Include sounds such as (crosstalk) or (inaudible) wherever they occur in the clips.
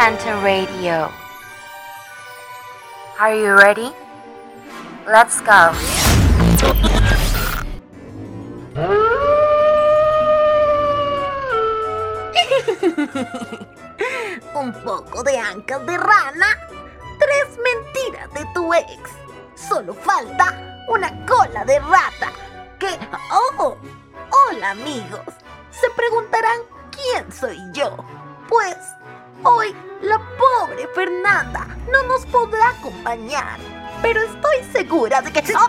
Panta Radio. Are you ready? Let's go. (laughs) Un poco de ancas de rana, tres mentiras de tu ex. Solo falta una cola de rata. Que... ¡Oh! Hola amigos. Se preguntarán quién soy yo. Pues hoy la pobre Fernanda no nos podrá acompañar. Pero estoy segura de que... ¡Oh!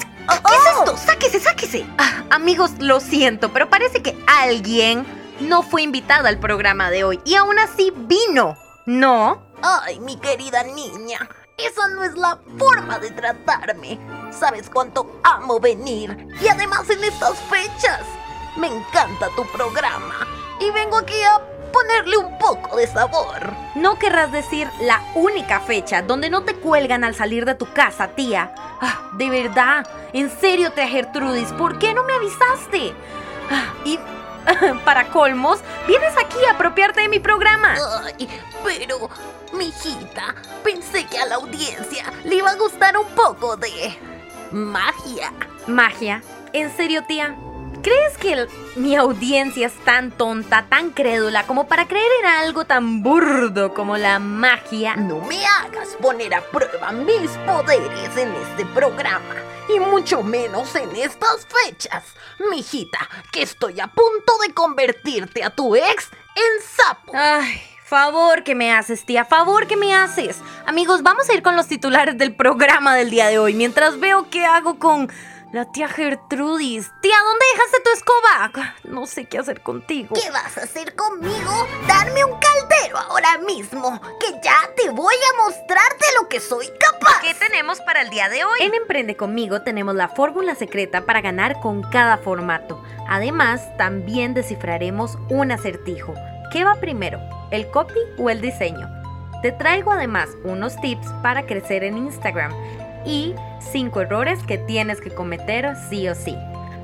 ¿Qué es esto? ¡Sáquese, sáquese! Ah, amigos, lo siento, pero parece que alguien no fue invitada al programa de hoy y aún así vino. ¿No? Ay, mi querida niña, esa no es la forma de tratarme. ¿Sabes cuánto amo venir? Y además en estas fechas. Me encanta tu programa y vengo aquí a ponerle un poco de sabor. No querrás decir la única fecha donde no te cuelgan al salir de tu casa, tía. Ah, de verdad, en serio, tía Gertrudis, ¿por qué no me avisaste? Ah, y (laughs) para colmos, vienes aquí a apropiarte de mi programa. Ay, pero, mijita, pensé que a la audiencia le iba a gustar un poco de magia. Magia. ¿En serio, tía? ¿Crees que el- mi audiencia es tan tonta, tan crédula como para creer en algo tan burdo como la magia? No me hagas poner a prueba mis poderes en este programa. Y mucho menos en estas fechas. Mijita, que estoy a punto de convertirte a tu ex en sapo. Ay, favor que me haces, tía, favor que me haces. Amigos, vamos a ir con los titulares del programa del día de hoy, mientras veo qué hago con la tía Gertrudis. Tía, ¿dónde dejaste tu escoba? No sé qué hacer contigo. ¿Qué vas a hacer conmigo? Darme un caldero ahora mismo, que ya te voy a mostrar de lo que soy capaz. ¿Qué tenemos para el día de hoy? En Emprende conmigo tenemos la fórmula secreta para ganar con cada formato. Además, también descifraremos un acertijo. ¿Qué va primero? ¿El copy o el diseño? Te traigo además unos tips para crecer en Instagram y 5 errores que tienes que cometer sí o sí.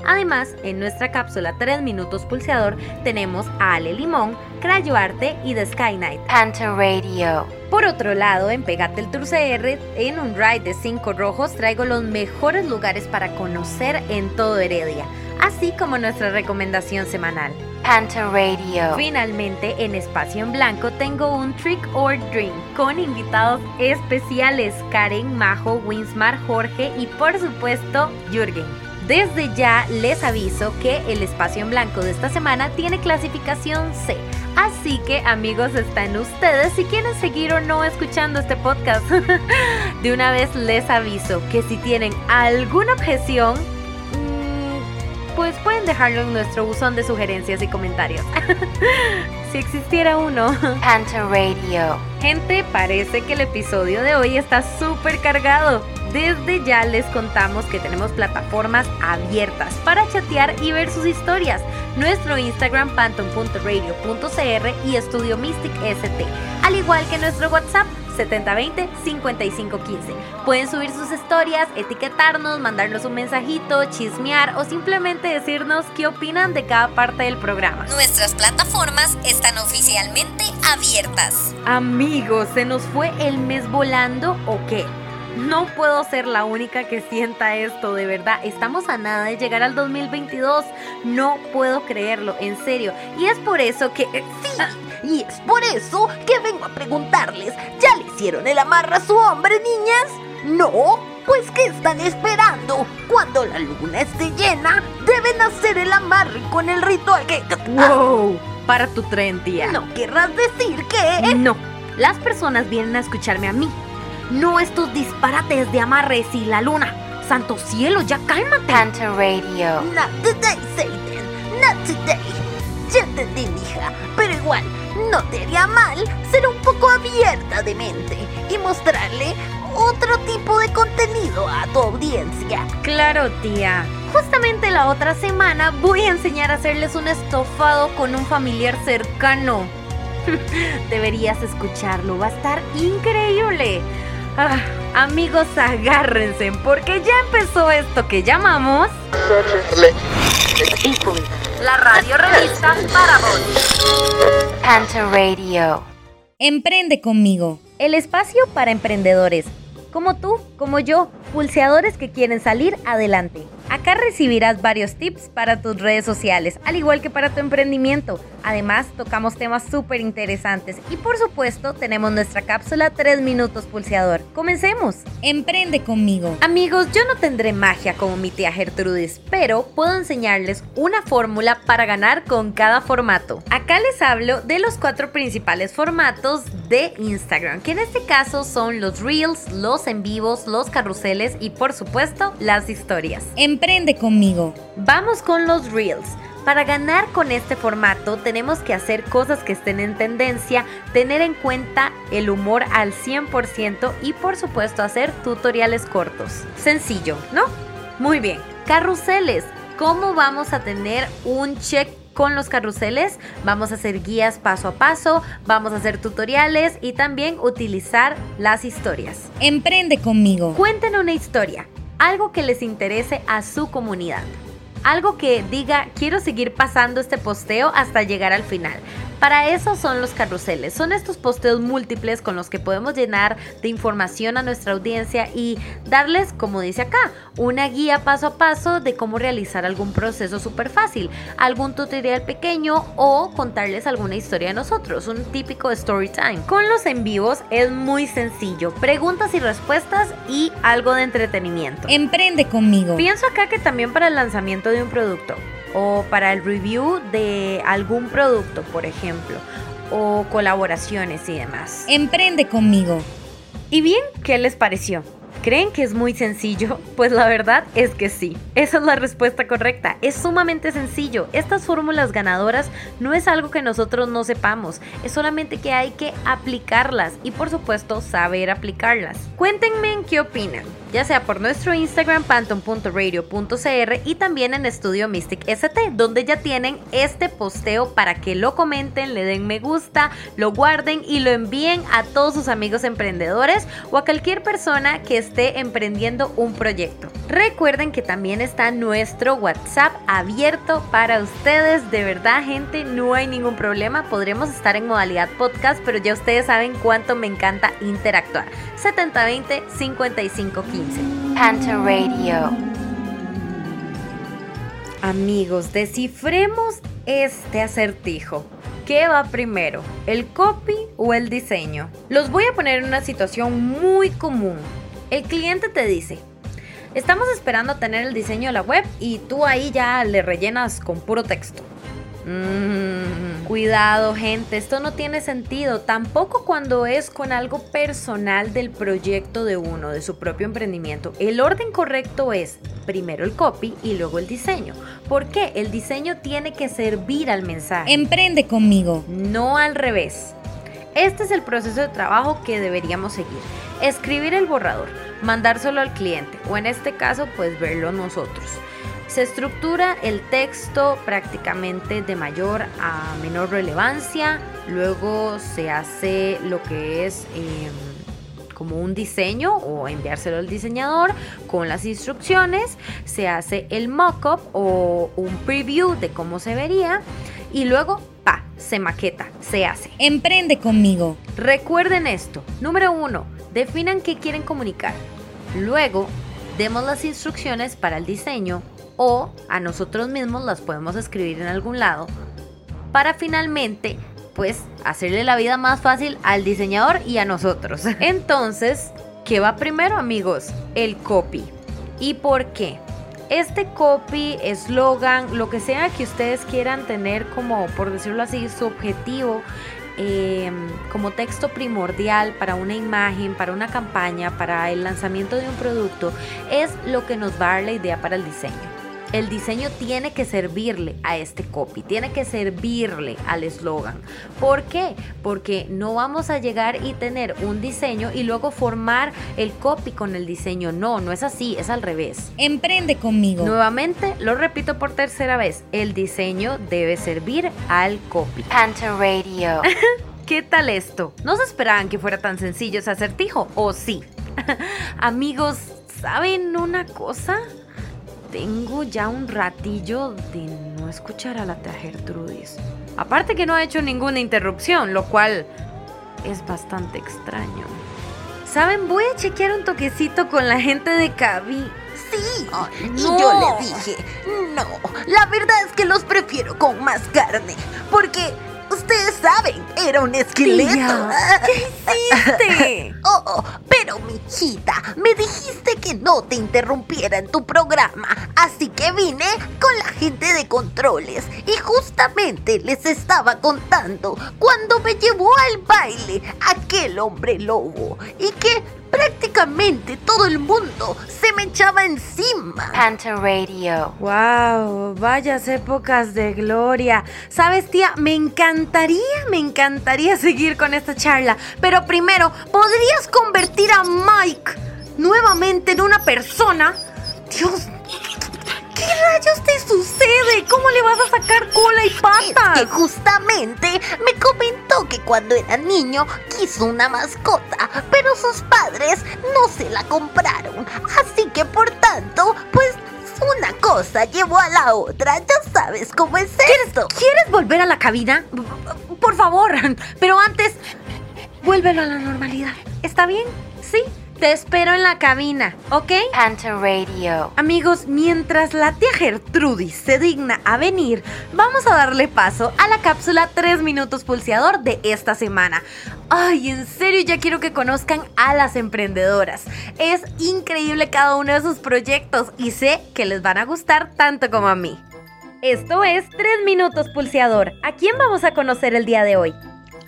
Además, en nuestra cápsula 3 minutos pulseador tenemos a Ale Limón, Crayo Arte y The Sky Knight. Radio. Por otro lado, en Pegate el Tour CR, en un ride de 5 rojos, traigo los mejores lugares para conocer en todo Heredia, así como nuestra recomendación semanal. Panta Radio. Finalmente, en Espacio en Blanco tengo un Trick or Drink con invitados especiales Karen, Majo, Winsmar, Jorge y por supuesto Jürgen. Desde ya les aviso que el espacio en blanco de esta semana tiene clasificación C. Así que amigos, están ustedes si quieren seguir o no escuchando este podcast. (laughs) De una vez les aviso que si tienen alguna objeción, pues pueden dejarlo en nuestro buzón de sugerencias y comentarios. (laughs) si existiera uno. Panta Radio. Gente, parece que el episodio de hoy está súper cargado. Desde ya les contamos que tenemos plataformas abiertas para chatear y ver sus historias. Nuestro Instagram phantom.radio.cr y Estudio Mystic ST, al igual que nuestro WhatsApp 7020-5515. Pueden subir sus historias, etiquetarnos, mandarnos un mensajito, chismear o simplemente decirnos qué opinan de cada parte del programa. Nuestras plataformas están oficialmente abiertas. Amigos, ¿se nos fue el mes volando o qué? No puedo ser la única que sienta esto, de verdad. Estamos a nada de llegar al 2022. No puedo creerlo, en serio. Y es por eso que... eh, Sí, y es por eso que vengo a preguntarles, ¿ya le hicieron el amarre a su hombre, niñas? ¿No? Pues ¿qué están esperando? Cuando la luna esté llena, deben hacer el amarre con el ritual que... ¡Wow! Para tu tren, tía. No querrás decir que... No. Las personas vienen a escucharme a mí. No estos disparates de amarres y la luna. Santo cielo, ya cálmate. Panta Radio. Not today, Satan. Not today. Ya entendí, mija. Pero igual, no te haría mal ser un poco abierta de mente y mostrarle otro tipo de contenido a tu audiencia. Claro, tía. Justamente la otra semana voy a enseñar a hacerles un estofado con un familiar cercano. (laughs) Deberías escucharlo, va a estar increíble. Ah, amigos, agárrense, porque ya empezó esto que llamamos la radio revista para vos. Panta Radio. Emprende conmigo. El espacio para emprendedores, como tú, como yo, pulseadores que quieren salir adelante. Acá recibirás varios tips para tus redes sociales, al igual que para tu emprendimiento. Además, tocamos temas súper interesantes y por supuesto tenemos nuestra cápsula 3 minutos pulseador. Comencemos. Emprende conmigo. Amigos, yo no tendré magia como mi tía Gertrudis, pero puedo enseñarles una fórmula para ganar con cada formato. Acá les hablo de los cuatro principales formatos de Instagram, que en este caso son los reels, los en vivos, los carruseles y por supuesto las historias. Emprende conmigo. Vamos con los reels. Para ganar con este formato tenemos que hacer cosas que estén en tendencia, tener en cuenta el humor al 100% y por supuesto hacer tutoriales cortos. Sencillo, ¿no? Muy bien. Carruseles. ¿Cómo vamos a tener un check con los carruseles? Vamos a hacer guías paso a paso, vamos a hacer tutoriales y también utilizar las historias. Emprende conmigo. Cuenten una historia, algo que les interese a su comunidad algo que diga quiero seguir pasando este posteo hasta llegar al final. Para eso son los carruseles. Son estos posteos múltiples con los que podemos llenar de información a nuestra audiencia y darles, como dice acá, una guía paso a paso de cómo realizar algún proceso súper fácil, algún tutorial pequeño o contarles alguna historia de nosotros, un típico story time. Con los en vivos es muy sencillo, preguntas y respuestas y algo de entretenimiento. Emprende conmigo. Pienso acá que también para el lanzamiento de un producto o para el review de algún producto, por ejemplo, o colaboraciones y demás. Emprende conmigo. ¿Y bien qué les pareció? ¿Creen que es muy sencillo? (laughs) Pues la verdad es que sí. Esa es la respuesta correcta. Es sumamente sencillo. Estas fórmulas ganadoras no es algo que nosotros no sepamos. Es solamente que hay que aplicarlas y por supuesto saber aplicarlas. Cuéntenme en qué opinan. Ya sea por nuestro Instagram panton.radio.cr y también en Estudio Mystic ST, donde ya tienen este posteo para que lo comenten, le den me gusta, lo guarden y lo envíen a todos sus amigos emprendedores o a cualquier persona que esté emprendiendo un proyecto. Recuerden que también está nuestro WhatsApp abierto para ustedes. De verdad, gente, no hay ningún problema. Podremos estar en modalidad podcast, pero ya ustedes saben cuánto me encanta interactuar. 7020 5515. Panther Radio. Amigos, descifremos este acertijo. ¿Qué va primero? ¿El copy o el diseño? Los voy a poner en una situación muy común. El cliente te dice, estamos esperando tener el diseño de la web y tú ahí ya le rellenas con puro texto. Mm, cuidado gente, esto no tiene sentido, tampoco cuando es con algo personal del proyecto de uno, de su propio emprendimiento. El orden correcto es primero el copy y luego el diseño. ¿Por qué? El diseño tiene que servir al mensaje. Emprende conmigo. No al revés. Este es el proceso de trabajo que deberíamos seguir. Escribir el borrador, mandárselo al cliente o en este caso pues verlo nosotros. Se estructura el texto prácticamente de mayor a menor relevancia, luego se hace lo que es em, como un diseño o enviárselo al diseñador con las instrucciones, se hace el mock-up o un preview de cómo se vería y luego pa, se maqueta, se hace. Emprende conmigo. Recuerden esto. Número uno, definan qué quieren comunicar. Luego, demos las instrucciones para el diseño o a nosotros mismos las podemos escribir en algún lado para finalmente pues hacerle la vida más fácil al diseñador y a nosotros. (laughs) Entonces, ¿qué va primero amigos? El copy. ¿Y por qué? Este copy, eslogan, lo que sea que ustedes quieran tener como, por decirlo así, su objetivo eh, como texto primordial para una imagen, para una campaña, para el lanzamiento de un producto, es lo que nos va a dar la idea para el diseño. El diseño tiene que servirle a este copy, tiene que servirle al eslogan. ¿Por qué? Porque no vamos a llegar y tener un diseño y luego formar el copy con el diseño. No, no es así, es al revés. Emprende conmigo. Nuevamente, lo repito por tercera vez, el diseño debe servir al copy. Panther Radio. (laughs) ¿Qué tal esto? ¿No se esperaban que fuera tan sencillo ese acertijo? ¿O sí? (laughs) Amigos, ¿saben una cosa? Tengo ya un ratillo de no escuchar a la tía Gertrudis. Aparte que no ha hecho ninguna interrupción, lo cual es bastante extraño. ¿Saben? Voy a chequear un toquecito con la gente de Cabi. Sí, y no. yo le dije, no, la verdad es que los prefiero con más carne, porque ustedes saben, era un esqueleto. Tía, ¿Qué hiciste? (laughs) Oh, oh, pero mijita, me dijiste que no te interrumpiera en tu programa, así que vine con la gente de controles y justamente les estaba contando cuando me llevó al baile aquel hombre lobo y que prácticamente todo el mundo se me echaba encima. Panta Radio. Wow, vayas épocas de gloria. Sabes, tía, me encantaría, me encantaría seguir con esta charla. Pero primero, ¿podrías convertir a Mike nuevamente en una persona? Dios, ¿qué rayos te sucede? ¿Cómo le vas a sacar cola y Es que patas? justamente me comentó que cuando era niño quiso una mascota, pero sus padres no se la compraron. Así que por tanto, pues una cosa llevó a la otra. Ya sabes cómo es esto. ¿Quieres volver a la cabina? Por favor, (laughs) pero antes, vuélvelo a la normalidad. ¿Está bien? Sí, te espero en la cabina, ¿ok? Panta Radio. Amigos, mientras la tía Gertrudis se digna a venir, vamos a darle paso a la cápsula 3 minutos pulseador de esta semana. Ay, en serio ya quiero que conozcan a las emprendedoras. Es increíble cada uno de sus proyectos y sé que les van a gustar tanto como a mí. Esto es 3 minutos pulseador. ¿A quién vamos a conocer el día de hoy?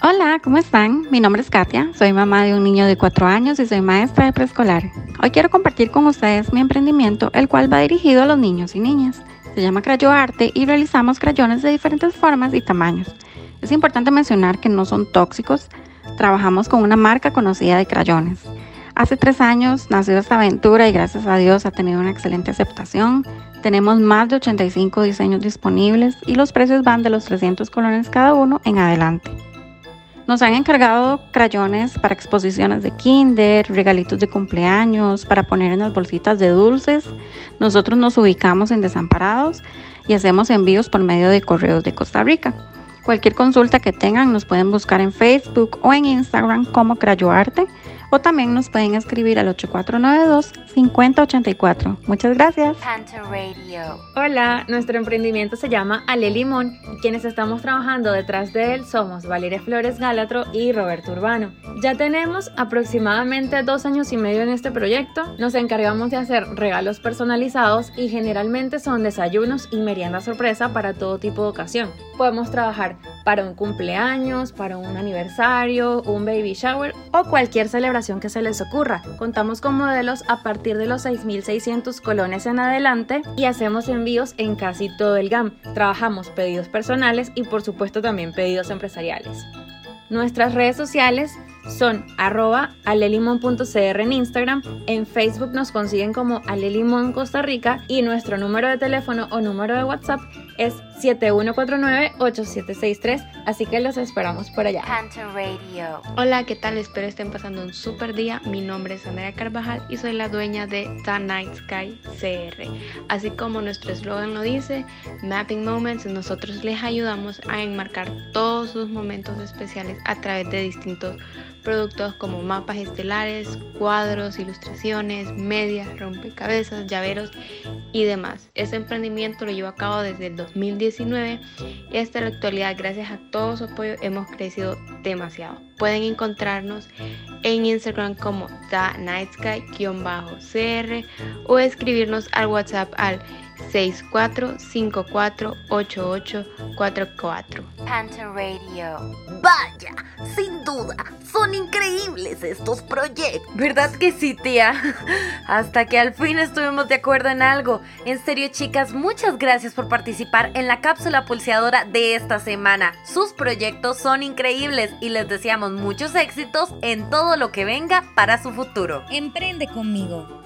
Hola, ¿cómo están? Mi nombre es Katia, soy mamá de un niño de 4 años y soy maestra de preescolar. Hoy quiero compartir con ustedes mi emprendimiento, el cual va dirigido a los niños y niñas. Se llama Crayo Arte y realizamos crayones de diferentes formas y tamaños. Es importante mencionar que no son tóxicos, trabajamos con una marca conocida de crayones. Hace tres años nació esta aventura y gracias a Dios ha tenido una excelente aceptación. Tenemos más de 85 diseños disponibles y los precios van de los 300 colones cada uno en adelante. Nos han encargado crayones para exposiciones de kinder, regalitos de cumpleaños, para poner en las bolsitas de dulces. Nosotros nos ubicamos en Desamparados y hacemos envíos por medio de correos de Costa Rica. Cualquier consulta que tengan nos pueden buscar en Facebook o en Instagram como Crayoarte o también nos pueden escribir al 8492-5084. Muchas gracias. Panta Radio. Hola, nuestro emprendimiento se llama Ale Limón y quienes estamos trabajando detrás de él somos Valeria Flores Galatro y Roberto Urbano. Ya tenemos aproximadamente dos años y medio en este proyecto. Nos encargamos de hacer regalos personalizados y generalmente son desayunos y merienda sorpresa para todo tipo de ocasión. Podemos trabajar para un cumpleaños, para un aniversario, un baby shower o cualquier celebración que se les ocurra. Contamos con modelos a partir de los 6.600 colones en adelante y hacemos envíos en casi todo el GAM. Trabajamos pedidos personales y por supuesto también pedidos empresariales. Nuestras redes sociales son arroba alelimon.cr en Instagram, en Facebook nos consiguen como Alelimon Costa Rica y nuestro número de teléfono o número de WhatsApp es 7149-8763, así que los esperamos por allá. Radio. Hola, ¿qué tal? Espero estén pasando un super día. Mi nombre es Andrea Carvajal y soy la dueña de The Night Sky CR. Así como nuestro eslogan lo dice, Mapping Moments, nosotros les ayudamos a enmarcar todos sus momentos especiales a través de distintos productos como mapas estelares, cuadros, ilustraciones, medias, rompecabezas, llaveros y demás. Este emprendimiento lo llevo a cabo desde el 2019 y hasta la actualidad, gracias a todo su apoyo, hemos crecido demasiado. Pueden encontrarnos en Instagram como The Night Sky-cr o escribirnos al WhatsApp al 64548844. Panta Radio. Vaya, sin duda, son increíbles estos proyectos. ¿Verdad que sí, tía? (laughs) Hasta que al fin estuvimos de acuerdo en algo. En serio, chicas, muchas gracias por participar en la cápsula pulseadora de esta semana. Sus proyectos son increíbles y les deseamos muchos éxitos en todo lo que venga para su futuro. Emprende conmigo.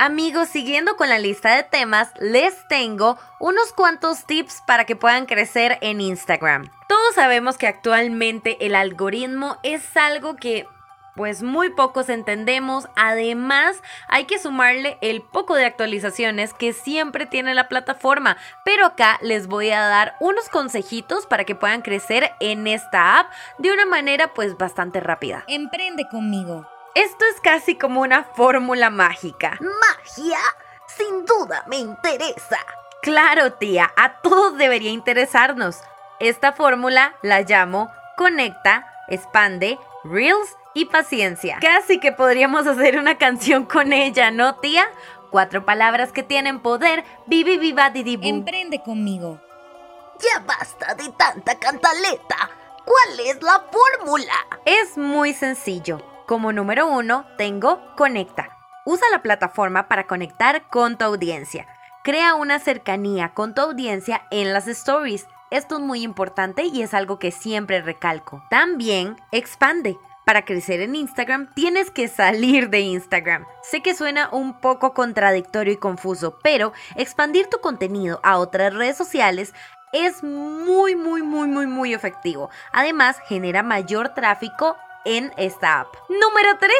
Amigos, siguiendo con la lista de temas, les tengo unos cuantos tips para que puedan crecer en Instagram. Todos sabemos que actualmente el algoritmo es algo que pues muy pocos entendemos. Además, hay que sumarle el poco de actualizaciones que siempre tiene la plataforma. Pero acá les voy a dar unos consejitos para que puedan crecer en esta app de una manera pues bastante rápida. Emprende conmigo. Esto es casi como una fórmula mágica. ¿Magia? Sin duda me interesa. Claro, tía, a todos debería interesarnos. Esta fórmula la llamo conecta, expande, reels y paciencia. Casi que podríamos hacer una canción con ella, ¿no, tía? Cuatro palabras que tienen poder, vivi viva didi Emprende conmigo. Ya basta de tanta cantaleta. ¿Cuál es la fórmula? Es muy sencillo. Como número uno, tengo Conecta. Usa la plataforma para conectar con tu audiencia. Crea una cercanía con tu audiencia en las stories. Esto es muy importante y es algo que siempre recalco. También expande. Para crecer en Instagram tienes que salir de Instagram. Sé que suena un poco contradictorio y confuso, pero expandir tu contenido a otras redes sociales es muy, muy, muy, muy, muy efectivo. Además, genera mayor tráfico en esta app. Número 3.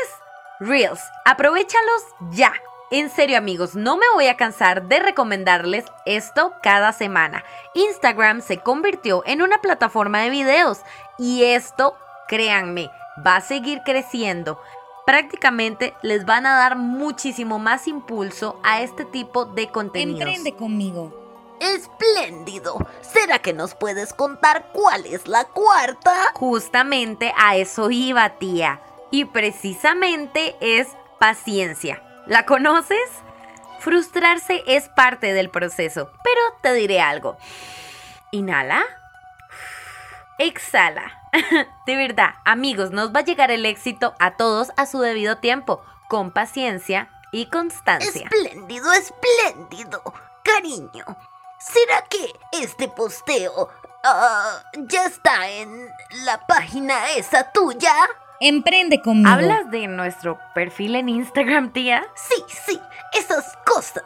Reels. Aprovechalos ya. En serio amigos, no me voy a cansar de recomendarles esto cada semana. Instagram se convirtió en una plataforma de videos y esto, créanme, va a seguir creciendo. Prácticamente les van a dar muchísimo más impulso a este tipo de contenidos. Emprende conmigo. Espléndido. ¿Será que nos puedes contar cuál es la cuarta? Justamente a eso iba, tía. Y precisamente es paciencia. ¿La conoces? Frustrarse es parte del proceso, pero te diré algo. Inhala. Exhala. (laughs) De verdad, amigos, nos va a llegar el éxito a todos a su debido tiempo, con paciencia y constancia. Espléndido, espléndido. Cariño, ¿será que este posteo ah, ya está en la página esa tuya? Emprende conmigo. ¿Hablas de nuestro perfil en Instagram, tía? Sí, sí, esas cosas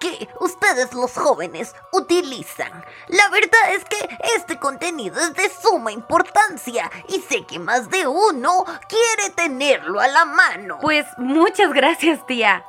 que ustedes los jóvenes utilizan. La verdad es que este contenido es de suma importancia y sé que más de uno quiere tenerlo a la mano. Pues muchas gracias, tía.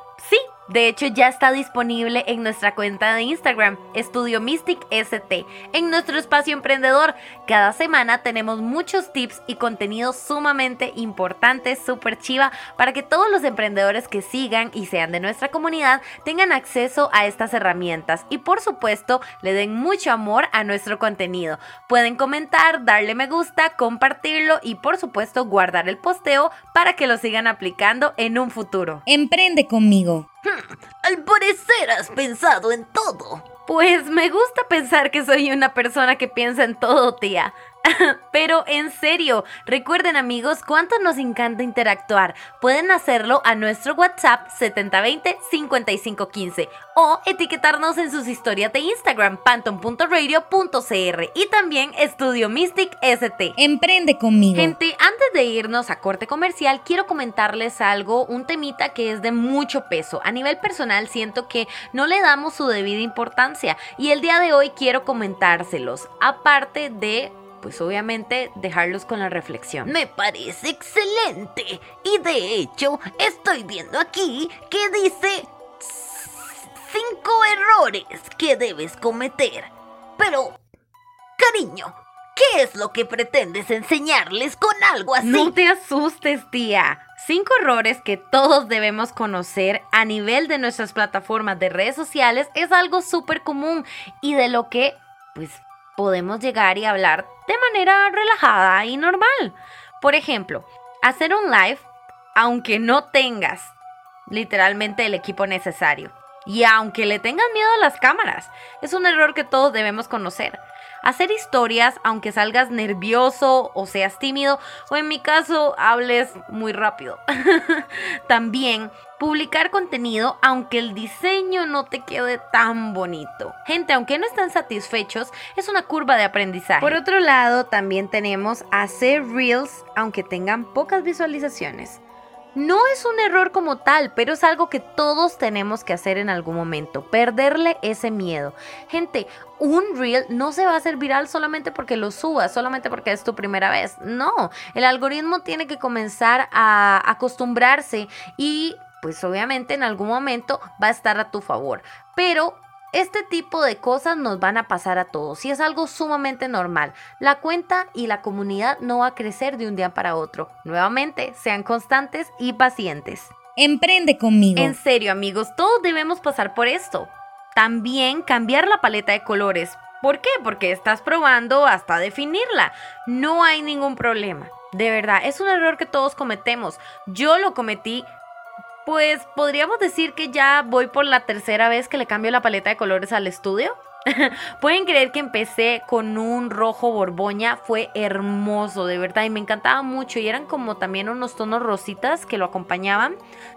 De hecho, ya está disponible en nuestra cuenta de Instagram, Estudio Mystic ST, en nuestro espacio emprendedor. Cada semana tenemos muchos tips y contenido sumamente importante, súper chiva, para que todos los emprendedores que sigan y sean de nuestra comunidad tengan acceso a estas herramientas y por supuesto le den mucho amor a nuestro contenido. Pueden comentar, darle me gusta, compartirlo y por supuesto guardar el posteo para que lo sigan aplicando en un futuro. Emprende conmigo. Hmm, al parecer has pensado en todo. Pues me gusta pensar que soy una persona que piensa en todo, tía. (laughs) Pero en serio, recuerden amigos cuánto nos encanta interactuar. Pueden hacerlo a nuestro WhatsApp 7020-5515 o etiquetarnos en sus historias de Instagram panton.radio.cr y también Estudio Mystic ST. Emprende conmigo. Gente, antes de irnos a corte comercial, quiero comentarles algo, un temita que es de mucho peso. A nivel personal siento que no le damos su debida importancia y el día de hoy quiero comentárselos. Aparte de pues obviamente dejarlos con la reflexión. Me parece excelente. Y de hecho, estoy viendo aquí que dice cinco errores que debes cometer. Pero, cariño, ¿qué es lo que pretendes enseñarles con algo así? No te asustes, tía. Cinco errores que todos debemos conocer a nivel de nuestras plataformas de redes sociales es algo súper común y de lo que, pues, podemos llegar y hablar de manera relajada y normal. Por ejemplo, hacer un live aunque no tengas literalmente el equipo necesario. Y aunque le tengas miedo a las cámaras, es un error que todos debemos conocer. Hacer historias aunque salgas nervioso o seas tímido o en mi caso hables muy rápido. (laughs) También publicar contenido aunque el diseño no te quede tan bonito. Gente, aunque no estén satisfechos, es una curva de aprendizaje. Por otro lado, también tenemos hacer reels aunque tengan pocas visualizaciones. No es un error como tal, pero es algo que todos tenemos que hacer en algún momento, perderle ese miedo. Gente, un reel no se va a hacer viral solamente porque lo subas, solamente porque es tu primera vez. No, el algoritmo tiene que comenzar a acostumbrarse y pues obviamente en algún momento va a estar a tu favor. Pero este tipo de cosas nos van a pasar a todos y es algo sumamente normal. La cuenta y la comunidad no va a crecer de un día para otro. Nuevamente, sean constantes y pacientes. Emprende conmigo. En serio, amigos, todos debemos pasar por esto. También cambiar la paleta de colores. ¿Por qué? Porque estás probando hasta definirla. No hay ningún problema. De verdad, es un error que todos cometemos. Yo lo cometí pues podríamos decir que ya voy por la tercera vez que le cambio la paleta de colores al estudio. (laughs) Pueden creer que empecé con un rojo borboña, fue hermoso, de verdad, y me encantaba mucho. Y eran como también unos tonos rositas que lo acompañaban.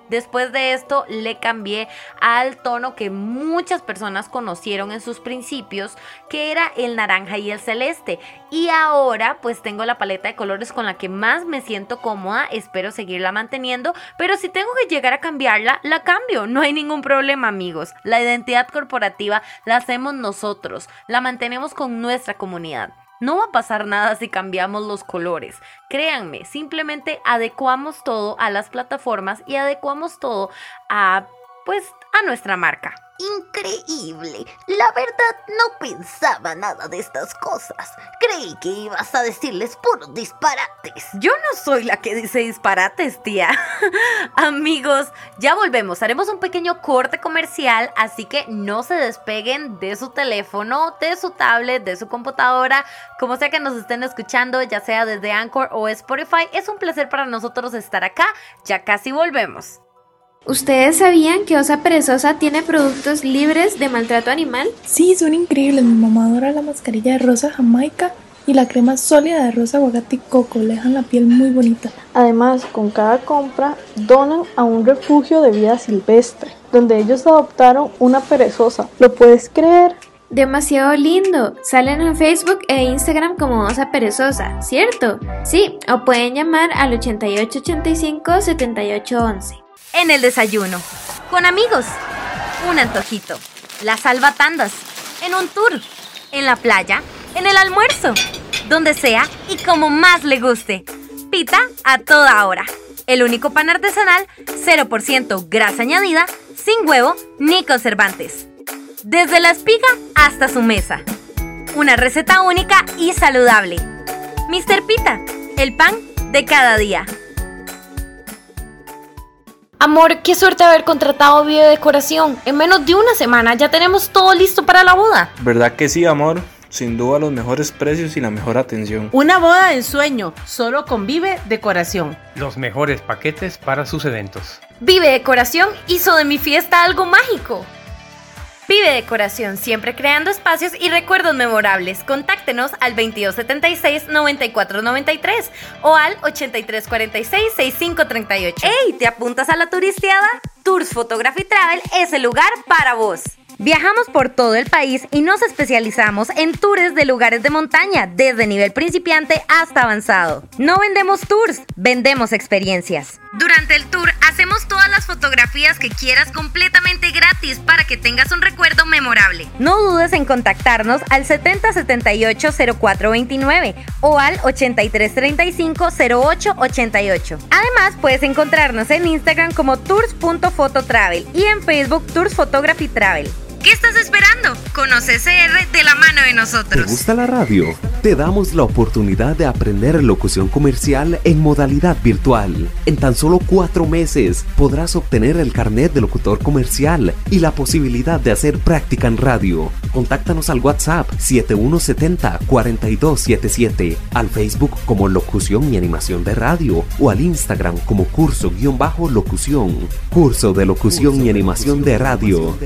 Después de esto le cambié al tono que muchas personas conocieron en sus principios, que era el naranja y el celeste. Y ahora pues tengo la paleta de colores con la que más me siento cómoda, espero seguirla manteniendo, pero si tengo que llegar a cambiarla, la cambio, no hay ningún problema amigos. La identidad corporativa la hacemos nosotros, la mantenemos con nuestra comunidad. No va a pasar nada si cambiamos los colores. Créanme, simplemente adecuamos todo a las plataformas y adecuamos todo a, pues, a nuestra marca. Increíble. La verdad no pensaba nada de estas cosas. Creí que ibas a decirles puros disparates. Yo no soy la que dice disparates, tía. (laughs) Amigos, ya volvemos. Haremos un pequeño corte comercial, así que no se despeguen de su teléfono, de su tablet, de su computadora, como sea que nos estén escuchando, ya sea desde Anchor o Spotify. Es un placer para nosotros estar acá. Ya casi volvemos. ¿Ustedes sabían que Osa Perezosa tiene productos libres de maltrato animal? Sí, son increíbles. Mi mamá adora la mascarilla de rosa jamaica y la crema sólida de rosa aguacate y coco. Le dejan la piel muy bonita. Además, con cada compra donan a un refugio de vida silvestre, donde ellos adoptaron una perezosa. ¿Lo puedes creer? Demasiado lindo. Salen en Facebook e Instagram como Osa Perezosa, ¿cierto? Sí, o pueden llamar al 8885 7811 en el desayuno, con amigos, un antojito, las salvatandas, en un tour, en la playa, en el almuerzo, donde sea y como más le guste. Pita a toda hora. El único pan artesanal, 0% grasa añadida, sin huevo ni conservantes. Desde la espiga hasta su mesa. Una receta única y saludable. Mr. Pita, el pan de cada día. Amor, qué suerte haber contratado videodecoración. En menos de una semana ya tenemos todo listo para la boda. ¿Verdad que sí, amor? Sin duda los mejores precios y la mejor atención. Una boda en sueño, solo con Vive Decoración. Los mejores paquetes para sus eventos. Vive Decoración hizo de mi fiesta algo mágico. Vive Decoración, siempre creando espacios y recuerdos memorables. Contáctenos al 2276-9493 o al 8346-6538. ¡Ey! ¿Te apuntas a la turisteada? Tours Photography Travel es el lugar para vos. Viajamos por todo el país y nos especializamos en tours de lugares de montaña, desde nivel principiante hasta avanzado. No vendemos tours, vendemos experiencias. Durante el tour hacemos todas las fotografías que quieras completamente gratis para que tengas un recuerdo memorable. No dudes en contactarnos al 7078-0429 o al 8335-0888. Además, puedes encontrarnos en Instagram como tours.fototravel y en Facebook Tours Photography Travel. ¿Qué estás esperando? Conoce CR de la mano de nosotros. ¿Te gusta la radio? Te damos la oportunidad de aprender locución comercial en modalidad virtual. En tan solo cuatro meses podrás obtener el carnet de locutor comercial y la posibilidad de hacer práctica en radio. Contáctanos al WhatsApp 7170-4277, al Facebook como Locución y Animación de Radio o al Instagram como curso-locución. Curso de Locución y Animación de Radio.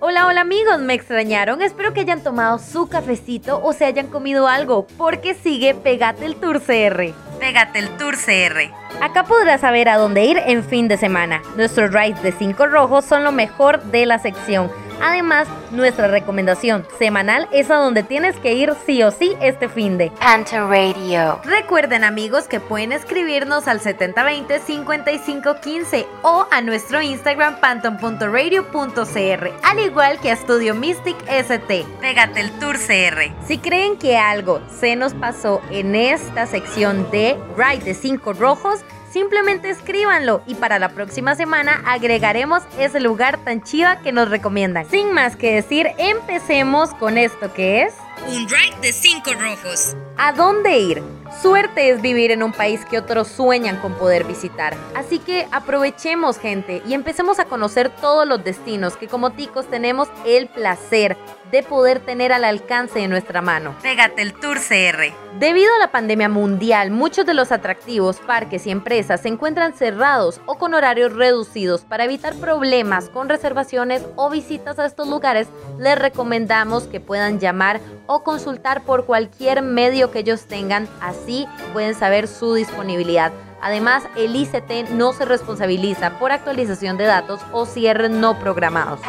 Hola, hola amigos, me extrañaron. Espero que hayan tomado su cafecito o se hayan comido algo, porque sigue Pegate el Tour CR. Pégate el Tour CR. Acá podrás saber a dónde ir en fin de semana. Nuestros rides de 5 rojos son lo mejor de la sección. Además, nuestra recomendación semanal es a donde tienes que ir sí o sí este fin de Panta Radio. Recuerden amigos que pueden escribirnos al 7020-5515 o a nuestro Instagram panton.radio.cr, al igual que a Studio Mystic ST. Pégate el Tour CR. Si creen que algo se nos pasó en esta sección de Ride de 5 Rojos, simplemente escríbanlo y para la próxima semana agregaremos ese lugar tan chiva que nos recomiendan. Sin más que decir, empecemos con esto que es... Un ride de 5 rojos. ¿A dónde ir? Suerte es vivir en un país que otros sueñan con poder visitar. Así que aprovechemos gente y empecemos a conocer todos los destinos que como ticos tenemos el placer de poder tener al alcance de nuestra mano. Pégate el Tour CR. Debido a la pandemia mundial, muchos de los atractivos, parques y empresas se encuentran cerrados o con horarios reducidos. Para evitar problemas con reservaciones o visitas a estos lugares, les recomendamos que puedan llamar o consultar por cualquier medio que ellos tengan, así pueden saber su disponibilidad. Además, el ICT no se responsabiliza por actualización de datos o cierres no programados.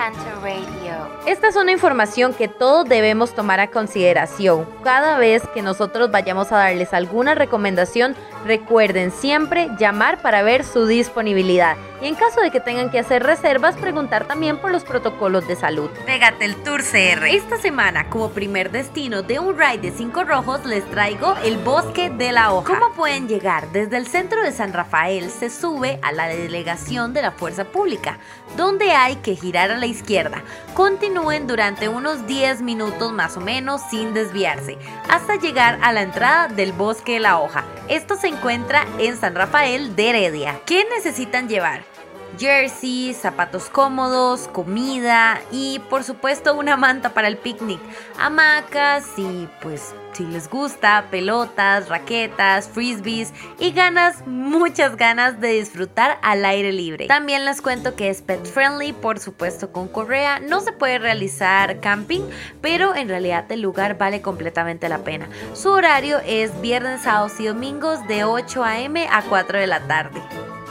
Esta es una información que todos debemos tomar a consideración. Cada vez que nosotros vayamos a darles alguna recomendación, recuerden siempre llamar para ver su disponibilidad. Y en caso de que tengan que hacer reservas, preguntar también por los protocolos de salud. Pégate el Tour CR. Esta semana, como primer destino de un ride de cinco rojos, les traigo el Bosque de la Hoja. ¿Cómo pueden llegar? Desde el centro de San Rafael se sube a la delegación de la Fuerza Pública, donde hay que girar a la izquierda. Continúen durante unos 10 minutos más o menos sin desviarse, hasta llegar a la entrada del Bosque de la Hoja. Esto se encuentra en San Rafael de Heredia. ¿Qué necesitan llevar? Jersey, zapatos cómodos, comida y por supuesto una manta para el picnic, hamacas y pues si les gusta, pelotas, raquetas, frisbees y ganas, muchas ganas de disfrutar al aire libre. También les cuento que es pet friendly, por supuesto con correa, no se puede realizar camping, pero en realidad el lugar vale completamente la pena. Su horario es viernes, sábados y domingos de 8 a.m. a 4 de la tarde.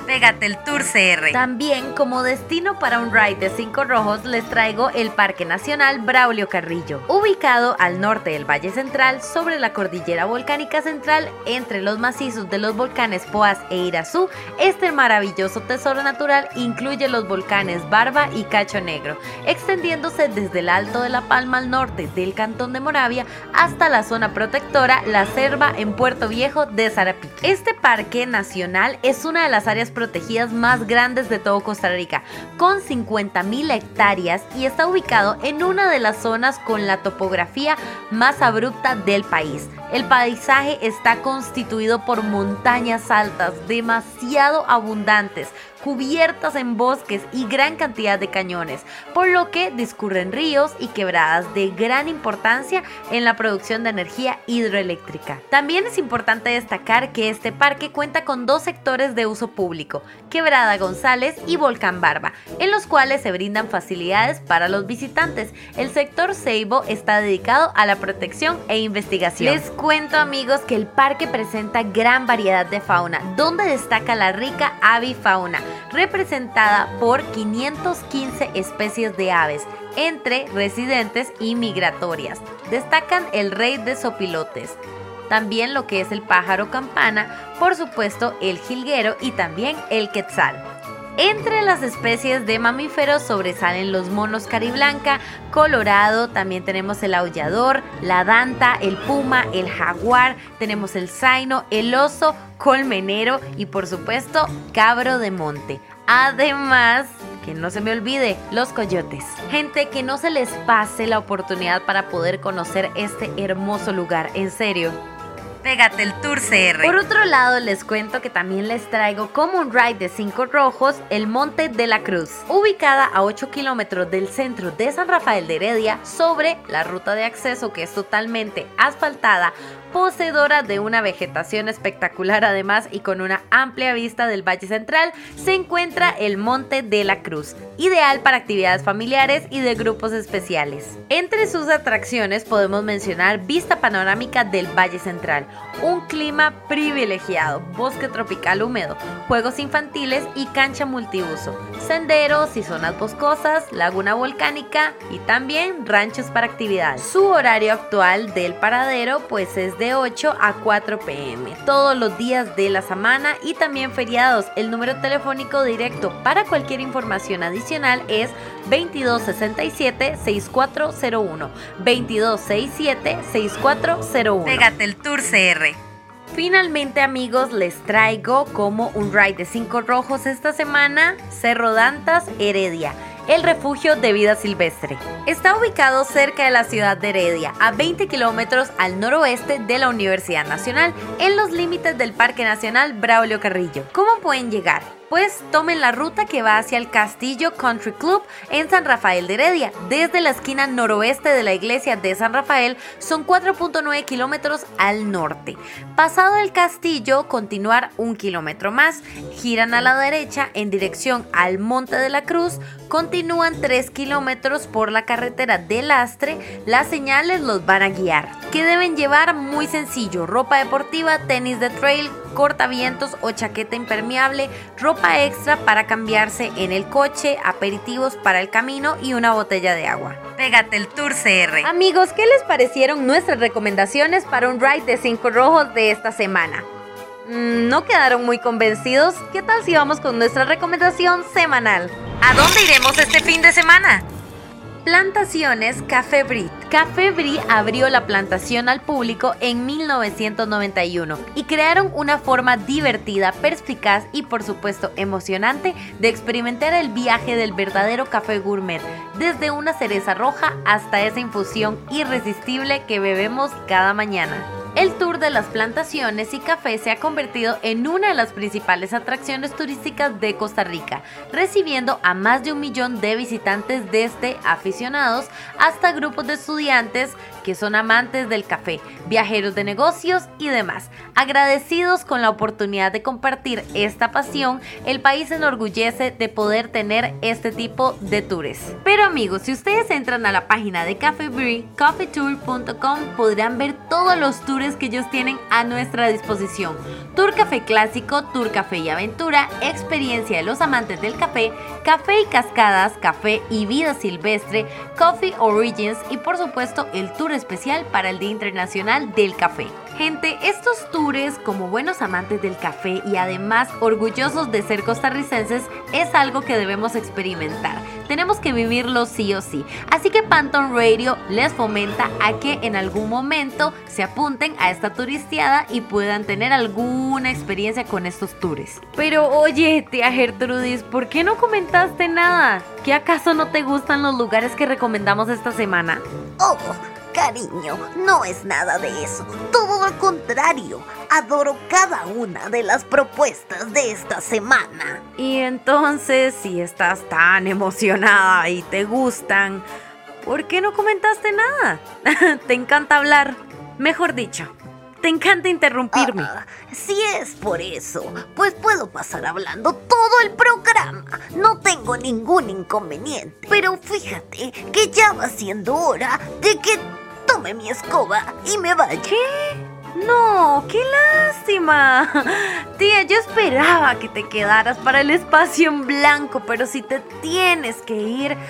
Pégate el Tour CR. También como destino para un ride de cinco rojos les traigo el Parque Nacional Braulio Carrillo, ubicado al norte del Valle Central sobre la cordillera volcánica central entre los macizos de los volcanes Poás e Irazú. Este maravilloso tesoro natural incluye los volcanes Barba y Cacho Negro, extendiéndose desde el Alto de la Palma al norte del Cantón de Moravia hasta la zona protectora La Cerva en Puerto Viejo de Sarapiquí. Este parque nacional es una de las áreas protegidas más grandes de todo Costa Rica, con 50.000 hectáreas y está ubicado en una de las zonas con la topografía más abrupta del país. El paisaje está constituido por montañas altas demasiado abundantes, cubiertas en bosques y gran cantidad de cañones, por lo que discurren ríos y quebradas de gran importancia en la producción de energía hidroeléctrica. También es importante destacar que este parque cuenta con dos sectores de uso público, Quebrada González y Volcán Barba, en los cuales se brindan facilidades para los visitantes. El sector Ceibo está dedicado a la protección e investigación. Les cuento amigos que el parque presenta gran variedad de fauna, donde destaca la rica avifauna, representada por 515 especies de aves, entre residentes y migratorias. Destacan el rey de sopilotes, también lo que es el pájaro campana, por supuesto el jilguero y también el quetzal. Entre las especies de mamíferos sobresalen los monos cariblanca, colorado, también tenemos el aullador, la danta, el puma, el jaguar, tenemos el zaino, el oso, colmenero y por supuesto cabro de monte. Además, que no se me olvide, los coyotes. Gente, que no se les pase la oportunidad para poder conocer este hermoso lugar, en serio. Pégate el Tour CR. Por otro lado, les cuento que también les traigo como un ride de 5 rojos el Monte de la Cruz, ubicada a 8 kilómetros del centro de San Rafael de Heredia, sobre la ruta de acceso que es totalmente asfaltada, poseedora de una vegetación espectacular además y con una amplia vista del Valle Central, se encuentra el Monte de la Cruz, ideal para actividades familiares y de grupos especiales. Entre sus atracciones podemos mencionar vista panorámica del Valle Central, un clima privilegiado, bosque tropical húmedo, juegos infantiles y cancha multiuso, senderos y zonas boscosas, laguna volcánica y también ranchos para actividades. Su horario actual del paradero pues es de 8 a 4 pm, todos los días de la semana y también feriados. El número telefónico directo para cualquier información adicional es 2267-6401. 2267-6401. Pégate el Tour CR. Finalmente amigos les traigo como un ride de 5 rojos esta semana Cerro Dantas Heredia el refugio de vida silvestre. Está ubicado cerca de la ciudad de Heredia, a 20 kilómetros al noroeste de la Universidad Nacional, en los límites del Parque Nacional Braulio Carrillo. ¿Cómo pueden llegar? Pues tomen la ruta que va hacia el Castillo Country Club en San Rafael de Heredia. Desde la esquina noroeste de la iglesia de San Rafael son 4.9 kilómetros al norte. Pasado el castillo, continuar un kilómetro más, giran a la derecha en dirección al Monte de la Cruz, continúan 3 kilómetros por la carretera de Lastre, las señales los van a guiar. ¿Qué deben llevar? Muy sencillo, ropa deportiva, tenis de trail, cortavientos o chaqueta impermeable, extra para cambiarse en el coche, aperitivos para el camino y una botella de agua. Pégate el Tour CR. Amigos, ¿qué les parecieron nuestras recomendaciones para un ride de 5 rojos de esta semana? Mm, ¿No quedaron muy convencidos? ¿Qué tal si vamos con nuestra recomendación semanal? ¿A dónde iremos este fin de semana? Plantaciones Café Brie. Café Brie abrió la plantación al público en 1991 y crearon una forma divertida, perspicaz y por supuesto emocionante de experimentar el viaje del verdadero café gourmet, desde una cereza roja hasta esa infusión irresistible que bebemos cada mañana. El tour de las plantaciones y café se ha convertido en una de las principales atracciones turísticas de Costa Rica, recibiendo a más de un millón de visitantes desde aficionados hasta grupos de estudiantes que son amantes del café, viajeros de negocios y demás. Agradecidos con la oportunidad de compartir esta pasión, el país se enorgullece de poder tener este tipo de tours. Pero amigos, si ustedes entran a la página de Café coffeetour.com, podrán ver todos los tours que ellos tienen a nuestra disposición. Tour Café Clásico, Tour Café y Aventura, Experiencia de los amantes del café, Café y Cascadas, Café y Vida Silvestre, Coffee Origins y por supuesto el Tour especial para el Día Internacional del Café. Gente, estos tours como buenos amantes del café y además orgullosos de ser costarricenses es algo que debemos experimentar. Tenemos que vivirlo sí o sí. Así que Panton Radio les fomenta a que en algún momento se apunten a esta turisteada y puedan tener alguna experiencia con estos tours. Pero oye, tía Gertrudis, ¿por qué no comentaste nada? ¿Qué acaso no te gustan los lugares que recomendamos esta semana? Oh, Cariño, no es nada de eso. Todo lo contrario. Adoro cada una de las propuestas de esta semana. Y entonces, si estás tan emocionada y te gustan, ¿por qué no comentaste nada? (laughs) te encanta hablar. Mejor dicho, te encanta interrumpirme. Ah, si es por eso, pues puedo pasar hablando todo el programa. No tengo ningún inconveniente. Pero fíjate que ya va siendo hora de que tome mi escoba y me vaya. No, qué lástima. (laughs) Tía, yo esperaba que te quedaras para el espacio en blanco, pero si te tienes que ir... (sighs)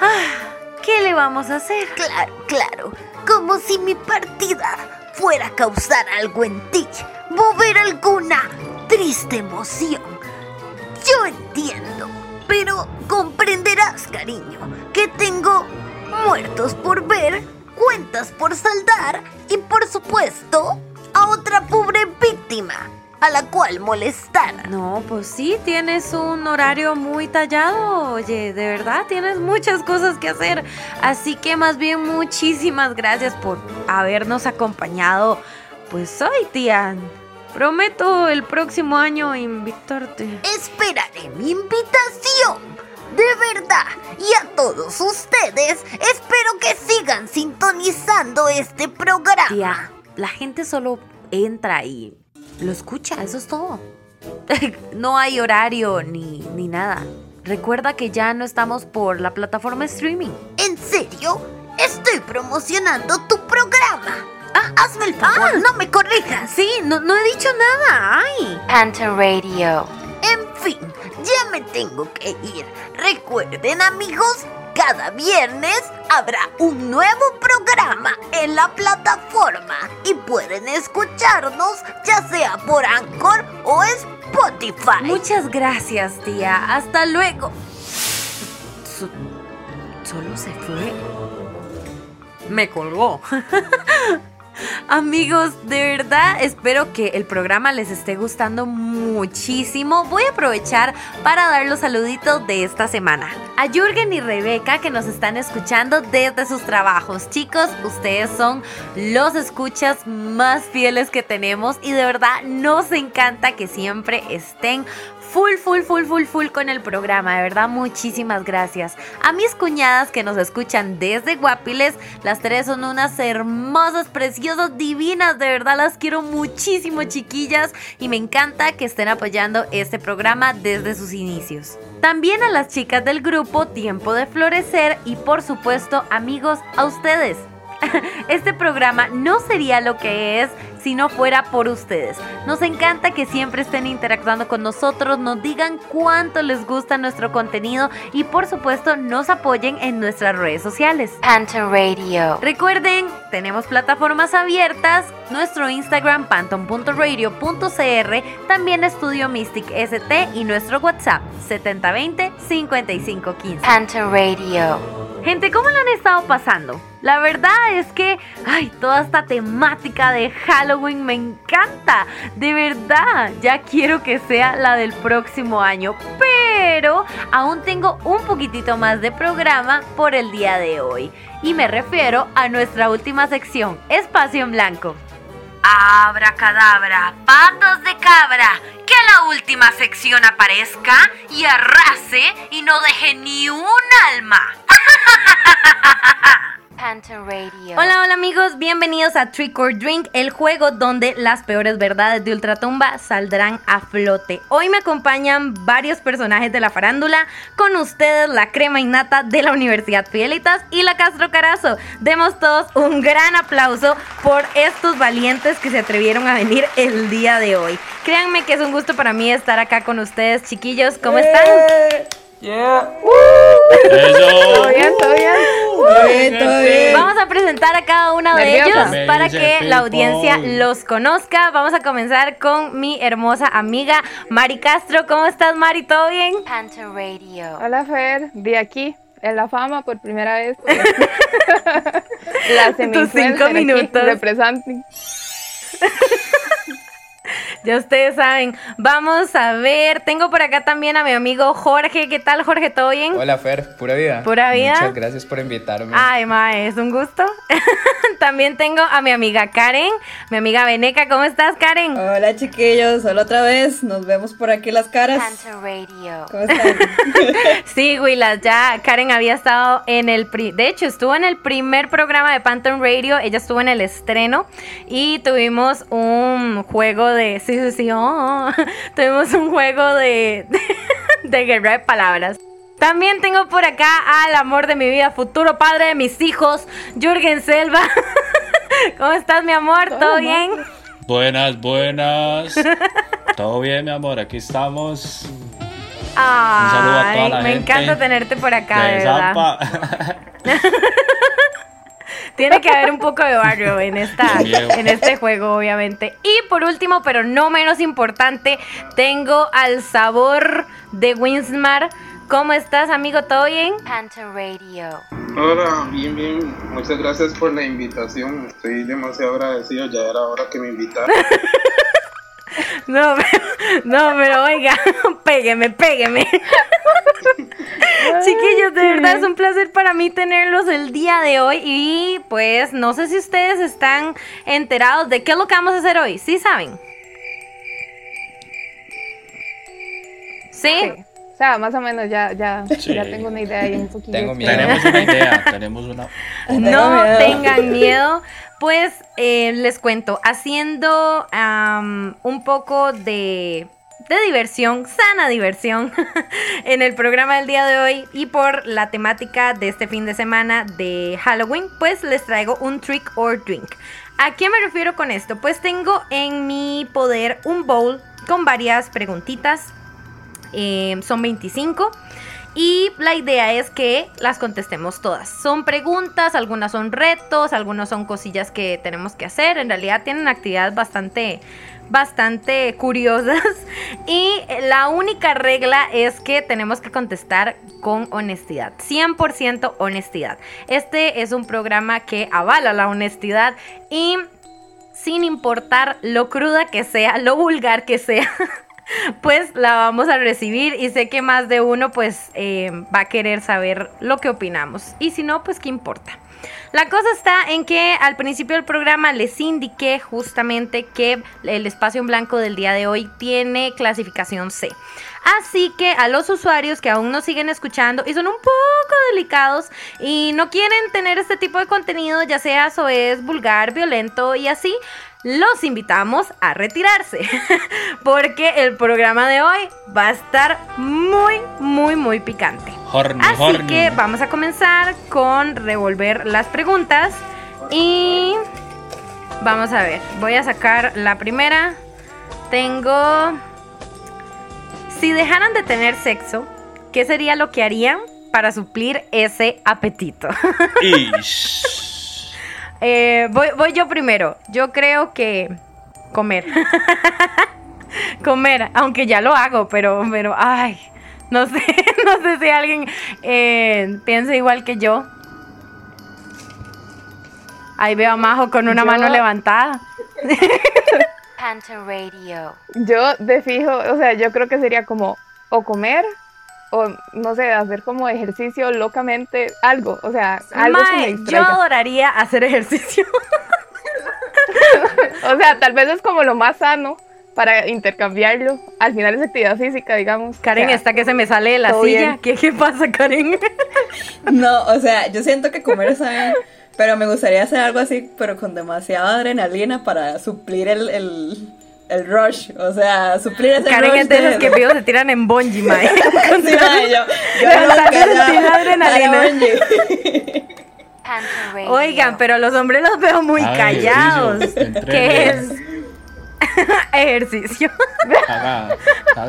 Ah, ¿Qué le vamos a hacer? Claro, claro. Como si mi partida fuera a causar algo en ti, mover alguna triste emoción. Yo entiendo, pero comprenderás, cariño, que tengo muertos por ver cuentas por saldar y por supuesto a otra pobre víctima a la cual molestar. No, pues sí, tienes un horario muy tallado, oye, de verdad tienes muchas cosas que hacer. Así que más bien muchísimas gracias por habernos acompañado. Pues hoy, tía. Prometo el próximo año invitarte. Esperaré mi invitación de verdad. Y a todos ustedes, espero que sigan sintonizando este programa. Tía, la gente solo entra y lo escucha, eso es todo. (laughs) no hay horario ni, ni nada. Recuerda que ya no estamos por la plataforma streaming. ¿En serio? Estoy promocionando tu programa. Ah, hazme el favor, no me corrijas. Sí, no, no he dicho nada. Ay. Radio. Ya me tengo que ir. Recuerden, amigos, cada viernes habrá un nuevo programa en la plataforma y pueden escucharnos ya sea por Anchor o Spotify. Muchas gracias, tía. Hasta luego. Solo se fue. Me colgó. (laughs) Amigos, de verdad espero que el programa les esté gustando muchísimo. Voy a aprovechar para dar los saluditos de esta semana. A Jürgen y Rebeca que nos están escuchando desde sus trabajos. Chicos, ustedes son los escuchas más fieles que tenemos y de verdad nos encanta que siempre estén full, full, full, full, full con el programa. De verdad, muchísimas gracias. A mis cuñadas que nos escuchan desde Guapiles, las tres son unas hermosas, preciosas, divinas. De verdad, las quiero muchísimo, chiquillas. Y me encanta que estén apoyando este programa desde sus inicios. También a las chicas del grupo Tiempo de Florecer y por supuesto, amigos, a ustedes. (laughs) Este programa no sería lo que es si no fuera por ustedes. Nos encanta que siempre estén interactuando con nosotros, nos digan cuánto les gusta nuestro contenido y por supuesto nos apoyen en nuestras redes sociales. Phantom Radio. Recuerden, tenemos plataformas abiertas, nuestro Instagram phantom.radio.cr, también Estudio Mystic ST y nuestro WhatsApp 7020-5515. Phantom Radio. Gente, ¿cómo lo han estado pasando? La verdad es que, ay, toda esta temática de Halloween me encanta. De verdad, ya quiero que sea la del próximo año. Pero aún tengo un poquitito más de programa por el día de hoy. Y me refiero a nuestra última sección, Espacio en Blanco. Abracadabra, patas de cabra, que la última sección aparezca y arrase y no deje ni un alma. (laughs) Phantom Radio. Hola, hola amigos, bienvenidos a Trick or Drink, el juego donde las peores verdades de Ultratumba saldrán a flote. Hoy me acompañan varios personajes de la farándula, con ustedes la crema innata de la Universidad Fidelitas y la Castro Carazo. Demos todos un gran aplauso por estos valientes que se atrevieron a venir el día de hoy. Créanme que es un gusto para mí estar acá con ustedes, chiquillos, ¿cómo están? Todo bien, todo bien. Todo bien, todo bien. Vamos a presentar a cada uno de ellos para que la audiencia los conozca. Vamos a comenzar con mi hermosa amiga Mari Castro. ¿Cómo estás, Mari? ¿Todo bien? Phantom Radio. Hola Fer, de aquí, en la fama por primera vez. (laughs) la Tus cinco minutos. Representante. (laughs) Ya ustedes saben. Vamos a ver. Tengo por acá también a mi amigo Jorge. ¿Qué tal, Jorge? ¿Todo bien? Hola Fer, pura vida. ¿Pura vida? Muchas gracias por invitarme. Ay, ma, es un gusto. (laughs) también tengo a mi amiga Karen, mi amiga Beneca. ¿Cómo estás, Karen? Hola chiquillos, hola otra vez, nos vemos por aquí las caras. Phantom Radio. ¿Cómo están? (laughs) Sí, Willas, ya Karen había estado en el... pri- de hecho, estuvo en el primer programa de Phantom Radio, ella estuvo en el estreno y tuvimos un juego de... Sí, sí, sí, oh, (laughs) tuvimos un juego de, (laughs) de guerra de palabras. También tengo por acá al amor de mi vida, futuro padre de mis hijos, Jürgen Selva. (laughs) ¿Cómo estás, mi amor? ¿Todo bien? Buenas, buenas. Todo bien, mi amor, aquí estamos. Ay, saludo a toda la me gente encanta tenerte por acá, de, de verdad. Tiene que haber un poco de barrio en, esta, en este juego, obviamente. Y por último, pero no menos importante, tengo al sabor de Winsmar. ¿Cómo estás, amigo? ¿Todo bien? Phantom Radio. Hola, bien, bien. Muchas gracias por la invitación. Estoy demasiado agradecido. Ya era hora que me invitaran. (laughs) No, pero, no, pero oiga, (laughs) pégueme, pégueme. Chiquillos, de verdad es un placer para mí tenerlos el día de hoy. Y pues no sé si ustedes están enterados de qué es lo que vamos a hacer hoy. ¿Sí saben? ¿Sí? O sea, más o menos ya, ya, Sí. ya tengo una idea y un poquillo. Tengo miedo. Tenemos una idea, tenemos una. (laughs) No tengan miedo. Pues les cuento, haciendo un poco de, diversión, sana diversión, (laughs) en el programa del día de hoy y por la temática de este fin de semana de Halloween, pues les traigo un trick or drink. ¿A qué me refiero con esto? Pues tengo en mi poder un bowl con varias preguntitas. Eh, son 25. Y la idea es que las contestemos todas. Son preguntas, algunas son retos, algunas son cosillas que tenemos que hacer. En realidad tienen actividades bastante, bastante curiosas. (laughs) Y la única regla es que tenemos que contestar con honestidad. 100% honestidad. Este es un programa que avala la honestidad y sin importar lo cruda que sea, lo vulgar que sea. (laughs) pues la vamos a recibir y sé que más de uno pues eh, va a querer saber lo que opinamos. Y si no, pues qué importa. La cosa está en que al principio del programa les indiqué justamente que el espacio en blanco del día de hoy tiene clasificación C. Así que a los usuarios que aún no siguen escuchando y son un poco delicados y no quieren tener este tipo de contenido, ya sea eso es vulgar, violento y así, los invitamos a retirarse. (laughs) Porque el programa de hoy va a estar muy, muy, muy picante. Horny, Así horny. que vamos a comenzar con revolver las preguntas. Y vamos a ver. Voy a sacar la primera. Tengo. Si dejaran de tener sexo, ¿qué sería lo que harían para suplir ese apetito? (laughs) Eh, voy, voy yo primero. Yo creo que comer. (laughs) comer, aunque ya lo hago, pero, pero, ay, no sé, (laughs) no sé si alguien eh, piensa igual que yo. Ahí veo a Majo con una Yo- mano levantada. (laughs) Radio. Yo de fijo, o sea, yo creo que sería como o comer o no sé, hacer como ejercicio locamente, algo, o sea, algo que me Mae, yo adoraría hacer ejercicio. (laughs) O sea, tal vez es como lo más sano para intercambiarlo. Al final es actividad física, digamos. Karen O sea, está que se me sale de la silla. bien. ¿Qué, ¿Qué pasa, Karen? (laughs) No, o sea, yo siento que comer bien, pero me gustaría hacer algo así, pero con demasiada adrenalina para suplir el, el, el rush, o sea, suplir ese Karen rush es de esas que (laughs) veo se tiran en bungee, mae. Sí, (laughs) mae, yo. Oigan, pero los hombres los veo muy callados. ¿Qué es? (laughs) Ejercicio. Hagan-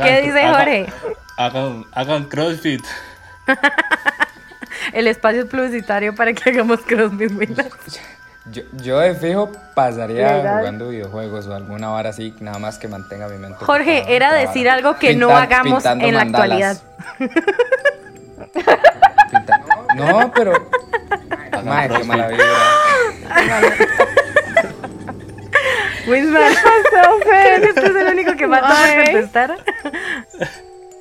¿Qué dice Jorge? Hagan, hagan crossfit. El espacio es publicitario para que hagamos crossfit. Yo, yo de fijo pasaría Legal. jugando videojuegos o alguna hora así, nada más que mantenga mi mente. Jorge, ocupada, era decir vara. algo que no Pintar- hagamos pintando en la mandalas. actualidad. No, pero. Madre, qué mala vibra. Wismar, creo que tú eres el único que por Ay. contestar.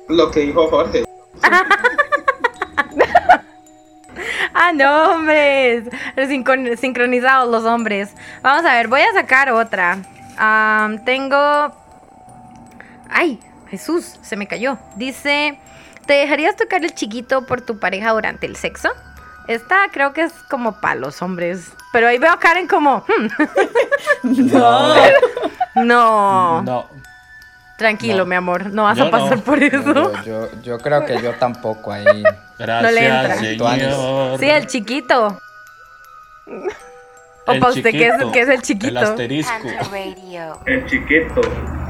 Lo que dijo Jorge. (laughs) (laughs) Ah, no, hombres. Sincron- sincronizados los hombres. Vamos a ver, voy a sacar otra. Tengo. Ay, Jesús, se me cayó. Dice: ¿Te dejarías tocar el chiquito por tu pareja durante el sexo? Esta creo que es como para los hombres. Pero ahí veo a Karen como. hmm. (laughs) (laughs) No. No. No. Tranquilo, mi amor. No vas Yo a pasar no. por eso. Yo, yo, yo creo que yo tampoco ahí. (laughs) No le entra. señor. Sí, el chiquito. O El para usted, ¿qué es, qué es el chiquito? el asterisco. El chiquito,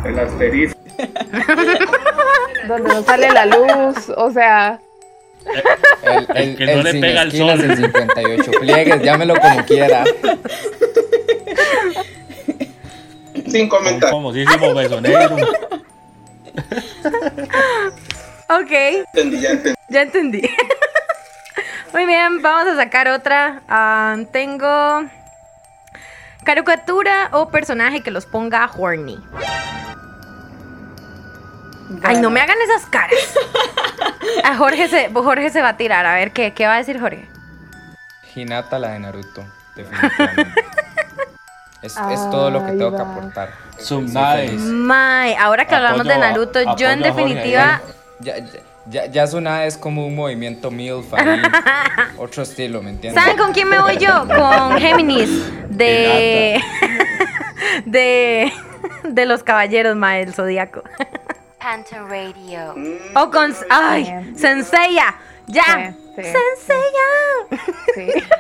el asterisco. (laughs) Donde no sale la luz, o sea, El, el, que no el le sin pega el sol. el 58 pliegues, llámelo como quiera. (laughs) Sin comentar. Un famosísimo beso negro. (laughs) Ok. Entendí, ya entendí. Ya entendí. (laughs) Muy bien, vamos a sacar otra. Ah, tengo caricatura o personaje que los ponga horny. Ay, no me hagan esas caras. A Jorge se, Jorge se va a tirar. A ver, ¿qué, qué va a decir Jorge? Hinata la de Naruto, definitivamente. (laughs) Es, es todo lo que tengo que aportar. Mae, ahora que hablamos de a- Naruto, yo en definitiva... Ya, ya, ya, es como un movimiento MILF ahí, (laughs) otro estilo, ¿me entiendes? ¿Saben con quién me voy yo? Con Géminis de (laughs) de de los caballeros, mae, el zodiaco. Panther Radio. O con ay, Senseiya. Ya. sí. Senseiya. sí. (laughs)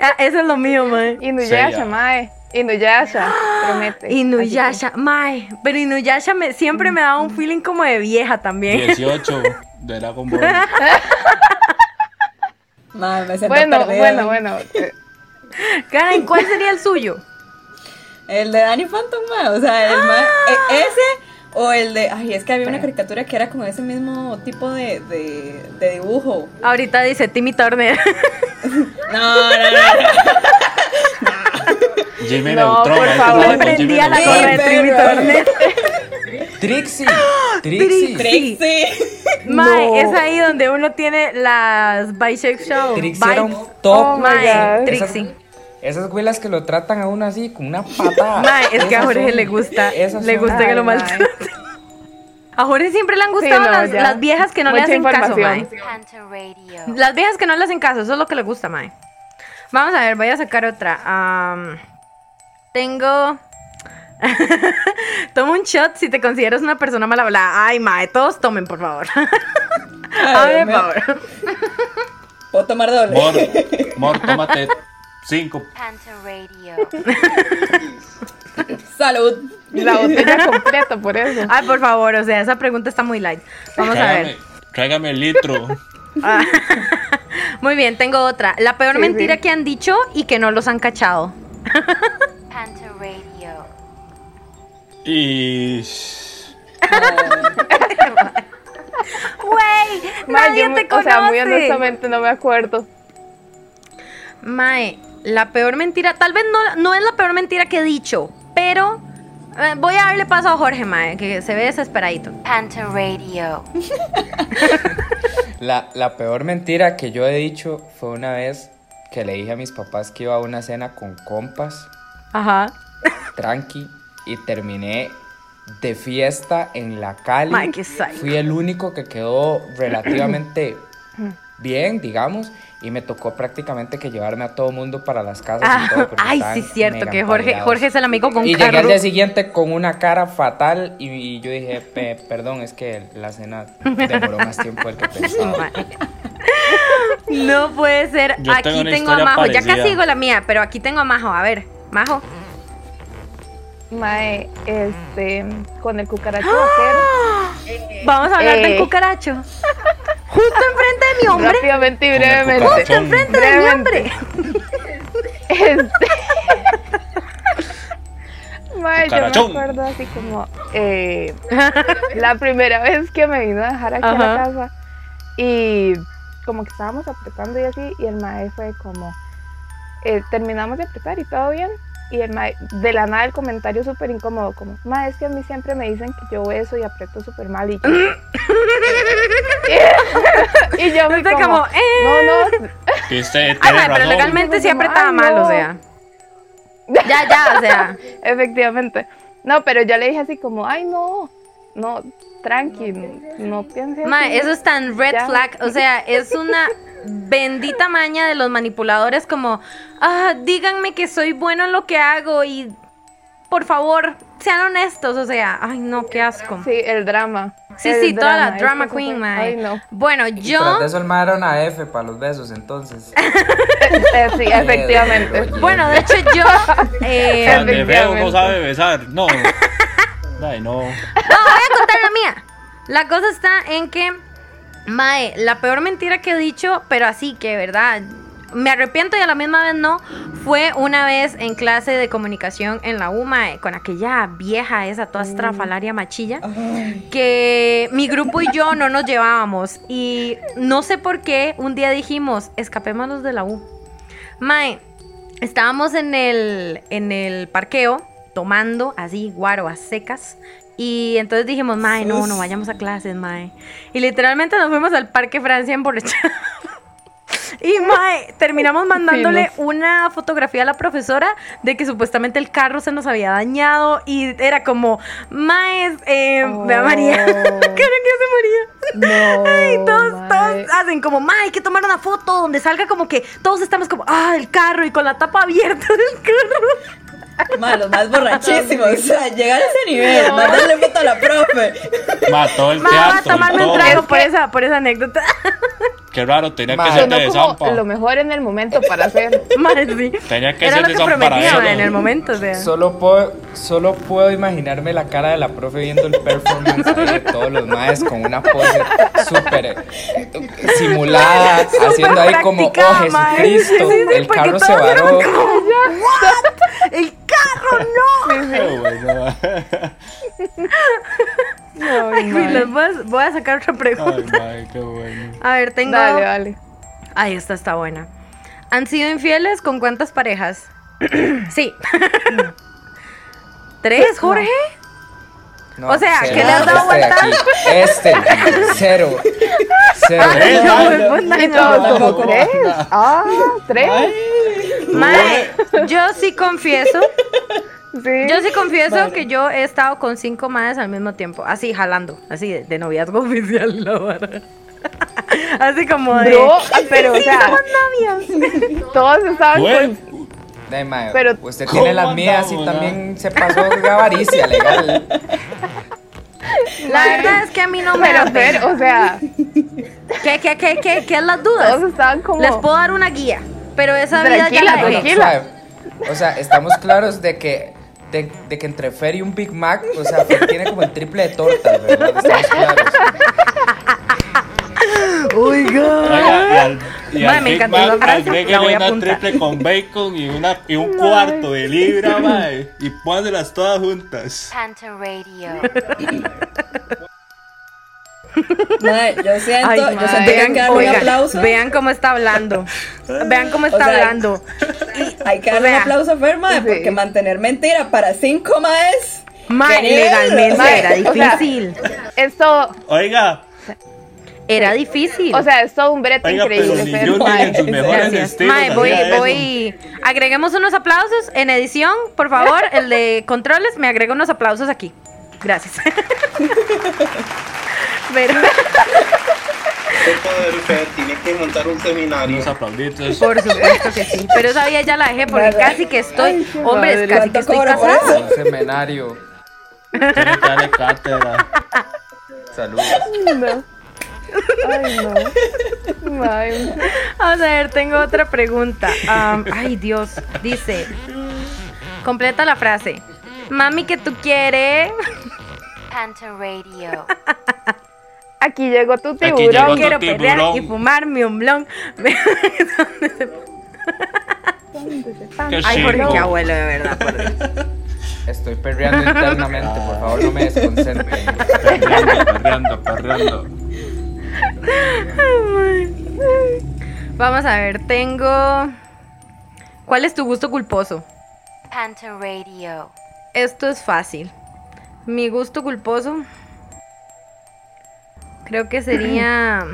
Ah, Eso es lo mío, mae. Inuyasha, mae. Inuyasha, promete. (gasps) Inuyasha, mae, pero Inuyasha me, siempre me daba un feeling como de vieja también. 18 (laughs) de Dragon Ball. (laughs) Mae, me siento Bueno, perdida. bueno, bueno. eh, (laughs) Karen, ¿cuál sería el suyo? El de Danny Phantom, mae. O sea, el mae- e- ese o el de. Ay, es que había una caricatura que era como ese mismo tipo de, de, de dibujo. Ahorita dice Timmy Turner. No, no, no. Jimmy No, Neutron. por favor. Me prendía la gorra de perro. Turner. Trixie. Trixie. Trixie. (laughs) Mae, No. es ahí donde uno tiene las bisexual Trixie era un vibes. top. Oh Mae. Trixie. Esas güelas que lo tratan a uno así, con una patada. (laughs) Mae, es que a Jorge son- le gusta, le gusta que lo maltraten. A Jorge siempre le han gustado no, las, viejas que no le hacen caso, mae. Las viejas que no le hacen caso, eso es lo que le gusta, mae. Vamos a ver, voy a sacar otra. Am, tengo. (laughs) Toma un shot si te consideras una persona mal hablada. Ay, mae, todos tomen, por favor. A Ay, por favor. Puedo tomar doble. Mor, (laughs) Mor, tómate 5. Panther Radio. (laughs) Salud. La botella completa, por eso. Ay, por favor, o sea, esa pregunta está muy light. Vamos a ver. Tráigame el litro. Ah, Muy bien, tengo otra. La peor Sí, mentira sí. que han dicho y que no los han cachado. Panther Radio. Y. (laughs) Güey, Mae, nadie yo te o sea, muy conoce. honestamente no me acuerdo. Mae, la peor mentira, tal vez no, no es la peor mentira que he dicho, pero eh, voy a darle paso a Jorge, Mae, que se ve desesperadito. Panther Radio. (laughs) La, la peor mentira que yo he dicho fue una vez que le dije a mis papás que iba a una cena con compas, Ajá. tranqui, y terminé de fiesta en la Cali. Qué. Fui el único que quedó relativamente (clears throat) bien, digamos, y me tocó prácticamente que llevarme a todo mundo para las casas y todo. Ah, porque ay, sí, cierto, que Jorge. Jorge es el amigo con Y llegué al carro. día siguiente con una cara fatal y, y yo dije, "Pe- perdón, es que la cena demoró más tiempo del que (laughs) pensaba. No puede ser. Yo aquí tengo tengo, a Majo. Ya casi digo la mía, pero aquí tengo a Majo. A ver, Majo. Mae, este, con el cucaracho vaquero. Vamos a hablar del Eh, cucaracho. (laughs) Justo enfrente de mi hombre. Rápidamente y brevemente. Justo enfrente de mi hombre. Este. (laughs) Mae, yo me acuerdo así como eh, la primera vez que me vino a dejar aquí a la Ajá. casa y como que estábamos apretando y así y el mae fue como eh, terminamos de apretar y todo bien y el mae de la nada el comentario súper incómodo como mae es que a mí siempre me dicen que yo beso y aprieto súper mal y yo, (laughs) (laughs) y yo me como, como, eh. no no Que usted mae, pero legalmente sí apretaba mal, o no. sea. (laughs) Ya, ya, o sea. Efectivamente. No, pero yo le dije así como, ay, no, no, tranqui, no pienses. Mae, así, eso es tan red ya". flag. O sea, es una bendita maña de los manipuladores como, ah, díganme que soy bueno en lo que hago y por favor, sean honestos. O sea, ay no, qué asco. Sí, el drama. Sí, el sí, toda la drama queen, fue- mae. Ay, no. Bueno, yo... de eso el mae era una F para los besos, entonces. (laughs) Eh, sí, efectivamente. (laughs) Bueno, de hecho yo... (laughs) eh, Tan de feo no sabe besar. No. Ay, no. No, voy a contar la mía. La cosa está en que, Mae, la peor mentira que he dicho, pero así que, ¿verdad? Me arrepiento y a la misma vez no. Fue una vez en clase de comunicación en la UMA, con aquella vieja esa, toda estrafalaria machilla, que mi grupo y yo no nos llevábamos. Y no sé por qué, un día dijimos, escapémonos de la U. Mae, estábamos en el, en el parqueo tomando así guaro a secas. Y entonces dijimos, mae, no, no vayamos a clases, mae. Y literalmente nos fuimos al Parque Francia en (laughs) Y mae, terminamos mandándole una fotografía a la profesora de que supuestamente el carro se nos había dañado y era como, mae, eh, vea María, ¿qué hace María? No, (laughs) Ay, todos, mae. todos hacen como, mae, hay que tomar una foto donde salga como que todos estamos como, ah, el carro y con la tapa abierta del carro. Ma, los más borrachísimos. O sea, llegar a ese nivel, mandarle foto a la profe. Mató el Ma, a teatro. tomarme un todo. trago por esa, por esa anécdota. Qué raro, tenía que ser de como Zampa. lo mejor en el momento para hacer. Mae, sí. Tenía que Era ser lo de que Zampa para prometía eso. en el momento, o sea. Solo puedo, solo puedo imaginarme la cara de la profe viendo el performance ahí de todos los maes con una pose súper eh, simulada, haciendo ahí como, oh practicada, mae. Jesucristo, Sí, sí, sí, el porque carro se todos eran varó. como, (laughs) ¿What? ¡El carro no! (laughs) Qué bueno. (laughs) Ay, güey, les voy, a, voy a sacar otra Ay, pregunta. mae, qué bueno. A ver, tengo. Dale, dale. Ay, esta está buena. ¿Han sido infieles con cuántas parejas? (clears throat) sí. (laughs) ¿Tres, Jorge? No, O sea, cero. ¿qué le has dado Este aquí, Este, cero, cero. Ay, no, Ay, pues, no. tres. Ah, tres. Mae, yo sí confieso. Sí. Yo sí confieso que yo he estado con cinco madres al mismo tiempo. Así, jalando. Así, de, de noviazgo (laughs) oficial, la vara. Así como de. Bro, pero, sí, o sea, somos novios. (laughs) Todos estaban con. Pero- usted tiene las ¿Cómo mías y también se pasó de avaricia legal. La verdad es que a mí no me Pero, pena. o sea, (laughs) ¿Qué, qué, qué, qué, qué es las dudas? todos estaban como. Les puedo dar una guía. Pero esa vida ya la tranquila. Suave. O sea, estamos claros de que, de, de que entre Fer y un Big Mac, o sea, Fer tiene como el triple de tortas, ¿verdad? Estamos claros. Oiga. Oiga, y al, me encantó la frase, una apuntar. triple con bacon y, una, y un cuarto de libra, mae. Y pónganselas todas juntas. Panta Radio. Mae, yo siento, Ay, yo siento que hay que darle un oigan, aplauso. vean cómo está hablando. Vean cómo está O sea, hablando. Hay que O darle sea, un aplauso a Fer, mae, porque mantener mentira para cinco maes. Mae, ¿qué nivel? legalmente era o sea, difícil. Esto, Oiga, Era difícil. o sea, es todo un brete oiga, pero increíble. Jürgen mae. en sus mejores estilos. Mae, voy, voy. Agreguemos unos aplausos en edición, por favor. El de controles me agrega unos aplausos aquí. Gracias. (laughs) Pero, Qué poder, Fer, tiene que montar un seminario. Unos aplauditos. por supuesto que sí. Pero esa vida ya la dejé porque ¿Verdad? casi que estoy. Ay, Hombre, madre, casi que ¿cuánto estoy casada. Un seminario. Tiene que darle cátedra. (laughs) Saludos. No. Ay, no. Vamos a ver, tengo otra pregunta. Ay, Dios. Dice: Completa la frase. Mami, que tú quieres? Panta Radio. (laughs) Aquí llegó tu llegó tiburón. tu Quiero perrear tiburón. y fumarme un blon. Qué Ay, Jorge, qué abuelo, de verdad, por Dios. Estoy perreando internamente, por favor no me desconcentren. Perreando, perreando, perreando. Vamos a ver, tengo. ¿Cuál es tu gusto culposo? Panta Radio. Esto es fácil. Mi gusto culposo. Creo que sería.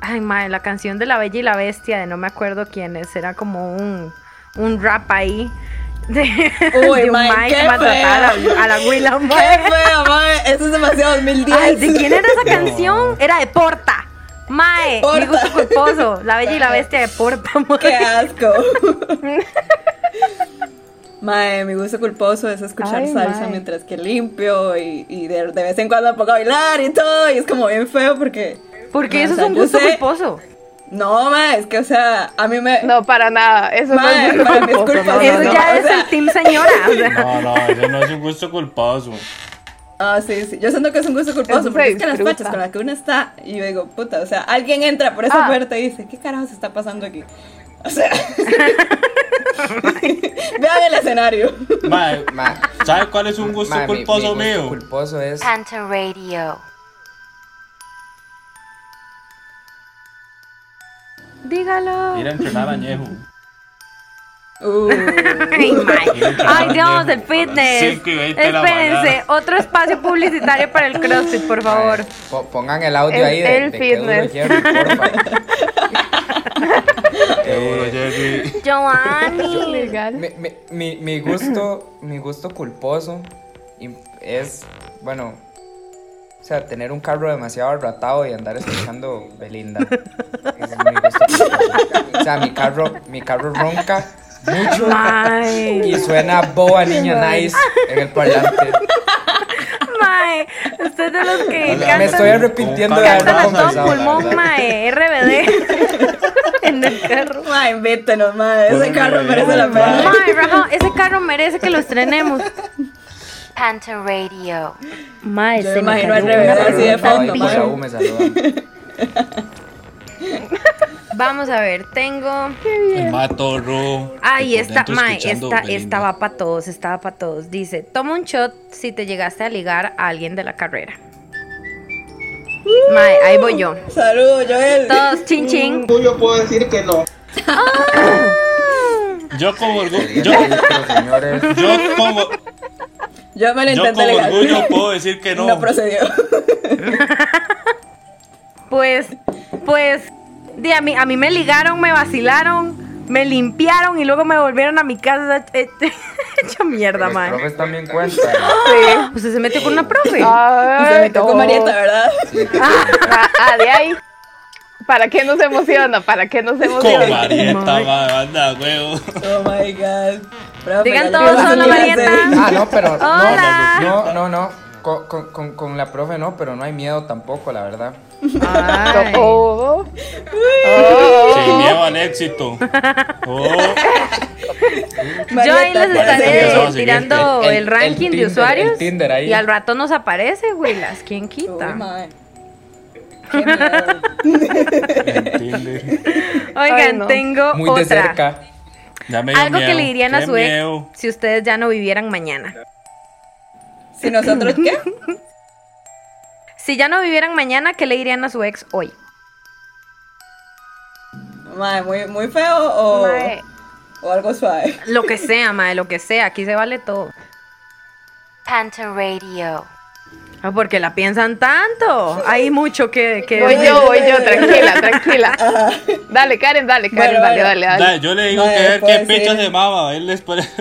Ay, madre, la canción de La Bella y la Bestia, de no me acuerdo quién es. Era como un, un rap ahí. De, Uy, de un mae, mae qué que maltrataba a la, a la Willa, Qué feo, mae. Eso es demasiado 2010. Ay, ¿de quién era esa canción? Era de Porta. Mae, mi gusto culposo. La Bella y la Bestia de Porta, mae. Qué asco. (laughs) Mae, mi gusto culposo es escuchar Ay, salsa mae. mientras que limpio y, y de, de vez en cuando me pongo a bailar y todo. Y es como bien feo porque. Porque mae, eso o sea, es un gusto sé- culposo. No, mae, es que, o sea, a mí me. No, para nada. Eso no es para mí es culposo, culpa no, de- Eso no, ya o es sea- el team señora. o sea. No, no, eso no es un gusto culposo. Ah, sí, sí. Yo siento que es un gusto culposo porque es que las fachas con las que uno está. Y yo digo, puta, o sea, alguien entra por esa Ah. puerta y dice, ¿qué carajo se está pasando aquí? O sea. (laughs) Vean el escenario. Ma, ¿sabe cuál es un gusto ma, mi- mi culposo gusto mío? culposo es Panta Radio. Dígalo. Ir a entrenar añejo. Uh, Ay, Dios, el fitness. las 5 y 20 de la Espérense, otro espacio publicitario para el CrossFit, por favor. Po- pongan el audio El- ahí de, el de qué duro fitness. Jerry. Qué duro, Jerry. Giovanni. Legal. Mi, mi, mi, mi gusto, mi gusto culposo es, bueno, o sea, tener un carro demasiado arratado y andar escuchando Belinda. (laughs) Es mi gusto culposo. O sea, mi carro, mi carro ronca mucho y suena boa niña nice en el parlante. mae. Usted es de los que Me cantan, estoy arrepintiendo de haberlo la pulmón, mae. RBD. (laughs) en el carro. Ma. Ese carro merece la pena. Mae, Rafa, ese carro merece que lo estrenemos. Panta Radio. Mae, se me imagino al revés, así de fondo, me. (laughs) Vamos a ver, tengo. El matorro. Ahí está, Mae, esta, esta va para todos, esta va para todos. Dice, toma un shot si te llegaste a ligar a alguien de la carrera. Mae, ahí voy yo. Saludos, Joel. Todos, chin chin. Yo puedo decir que no. Yo como orgullo. Yo, yo como, Yo me lo yo intenté como legal. orgullo puedo decir que (laughs) no. No procedió. (laughs) Pues, pues, di, a, mí, a mí me ligaron, me vacilaron, me limpiaron y luego me volvieron a mi casa (laughs) he- he- hecha mierda, Los mae. profes también cuentan. (laughs) ¿Usted se metió con una profe? Ay, Se metió con. Marieta, ¿verdad? Ah, ah, de ahí. ¿Para qué nos emociona? ¿Para qué nos Con emociona? Marieta, madre, anda, huevo. Oh my god. Profe, Digan todos, hola, Marieta. Ah, no, pero. Hola. No, no, no. no. Con, con, con, con la profe no, pero no hay miedo tampoco, la verdad. Ay. Oh, Sin miedo al éxito. (laughs) Oh, Yo ahí les Marieta, estaré tirando el, El- el ranking de Tinder, usuarios. el Tinder ahí. Y al rato nos aparece, Willas. ¿Quién Uy, quita? (laughs) Oigan, Ay, no. tengo Muy de otra. cerca. Ya me dio Algo que le dirían a su ex miedo. si ustedes ya no vivieran mañana. ¿Si nosotros qué? (laughs) Si ya no vivieran mañana, ¿qué le dirían a su ex hoy? Mae, muy, muy feo o, Mae. o algo suave. Lo que sea, madre, lo que sea. Aquí se vale todo. Panta Radio. Ah, porque la piensan tanto. Hay mucho que... que Voy yo, voy yo, tranquila, tranquila. (laughs) Dale, Karen, dale, Karen, Bueno, dale, dale, dale. Dale, yo le digo que ver qué sí. se mama. Él les pone. (laughs)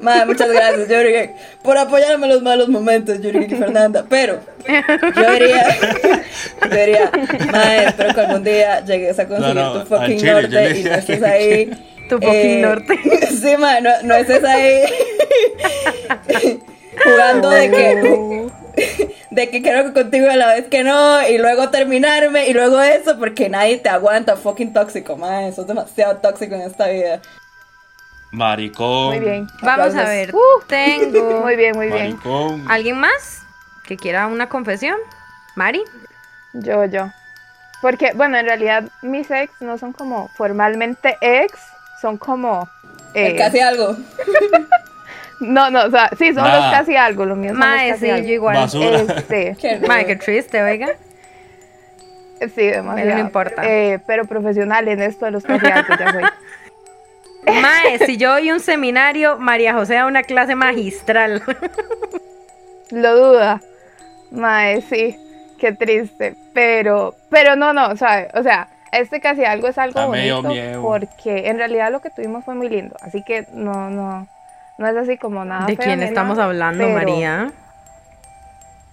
Mae, muchas gracias, Jürgen, por apoyarme en los malos momentos, Jürgen y Fernanda. Pero yo diría, (laughs) yo diría, mae, espero que algún día llegues a conseguir No, no, tu fucking chile, norte y no estés ahí. Tu fucking norte. (laughs) Sí, mae, no, no estés (laughs) ahí jugando de que. (laughs) De que quiero que contigo a la vez que no, y luego terminarme, y luego eso, porque nadie te aguanta, fucking tóxico, mae. Sos demasiado tóxico en esta vida. Maricón. Muy bien. Vamos a ver. Uh, Tengo... Muy bien, muy bien. Maricón. ¿Alguien más que quiera una confesión? ¿Mari? Yo, yo. Porque, bueno, en realidad mis ex no son como formalmente ex, son como... eh, Casi algo. (laughs) No, no, o sea, sí, son Nada. los casi algo, los míos Mae, los sí, yo igual. Basura. Este, (laughs) Qué Mae, qué triste, oiga. sí, demasiado. no importa. Eh, pero profesional en esto de los casi algo ya soy. (laughs) Mae, si yo oí un seminario, María José da una clase magistral. Lo duda. Mae, sí, qué triste. Pero, pero no, no, ¿sabe? O sea, este casi algo es algo Ah, bonito miedo. porque en realidad lo que tuvimos fue muy lindo. Así que no, no, no es así como nada. ¿De feo quién estamos nada, hablando, pero- María?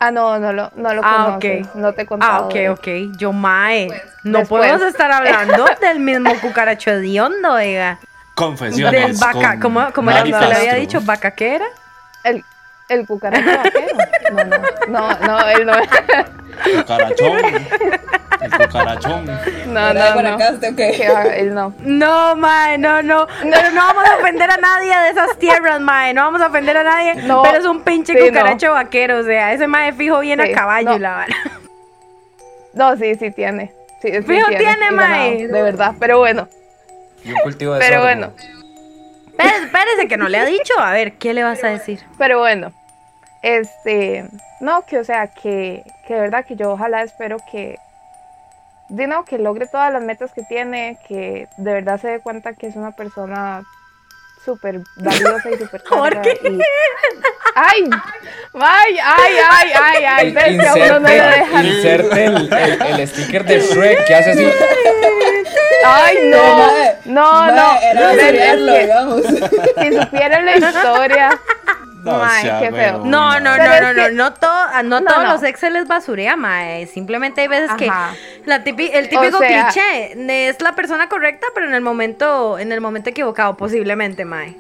Ah, no, no lo, no lo Ah, conoces, ok. No te he Ah, contado. ok, de- ok. Yo, Mae, no Después. podemos estar hablando (laughs) del mismo cucaracho hediondo, oiga. Confesiones. Del vaca, con ¿cómo, cómo era usted le había dicho? ¿Vaca qué era? El, el cucaracho vaquero. No, no, no, no, él no. Cucarachón. (laughs) El cucarachón. No, ¿Era de no, no. Va, él no. No, Mae, no, no. Pero no vamos a ofender a nadie de esas tierras, Mae. No vamos a ofender a nadie. No. Pero es un pinche Sí, cucaracho vaquero. O sea, ese Mae fijo viene Sí, a caballo no. y la vara. No, sí, sí tiene. Sí, sí Fijo tiene, y mae. De verdad, pero bueno. Y un cultivo de Pero bueno. Espérese, espérese, que no le ha dicho. A ver, ¿qué le vas a decir? Pero bueno, este, no, que o sea, que, que de verdad que yo ojalá espero que, de no, que logre todas las metas que tiene, que de verdad se dé cuenta que es una persona súper valiosa y súper (laughs) carga y... ¡Ay! ¡Ay, ay, ay, ay, ay! Pero que a uno no le dejan... inserte el, el, el sticker de Shrek que hace así. ¡Ay, no! No, no. Era Pero es seriarlo, que. Si supieran la historia... No, Mae, sea qué feo. No, no, Pero no, es no, no, que- no, no, No, todos no. los ex se les basurea, mae. Simplemente hay veces que Ajá. la tipi- el típico O sea- cliché es la persona correcta, pero en el momento, en el momento equivocado, posiblemente, mae.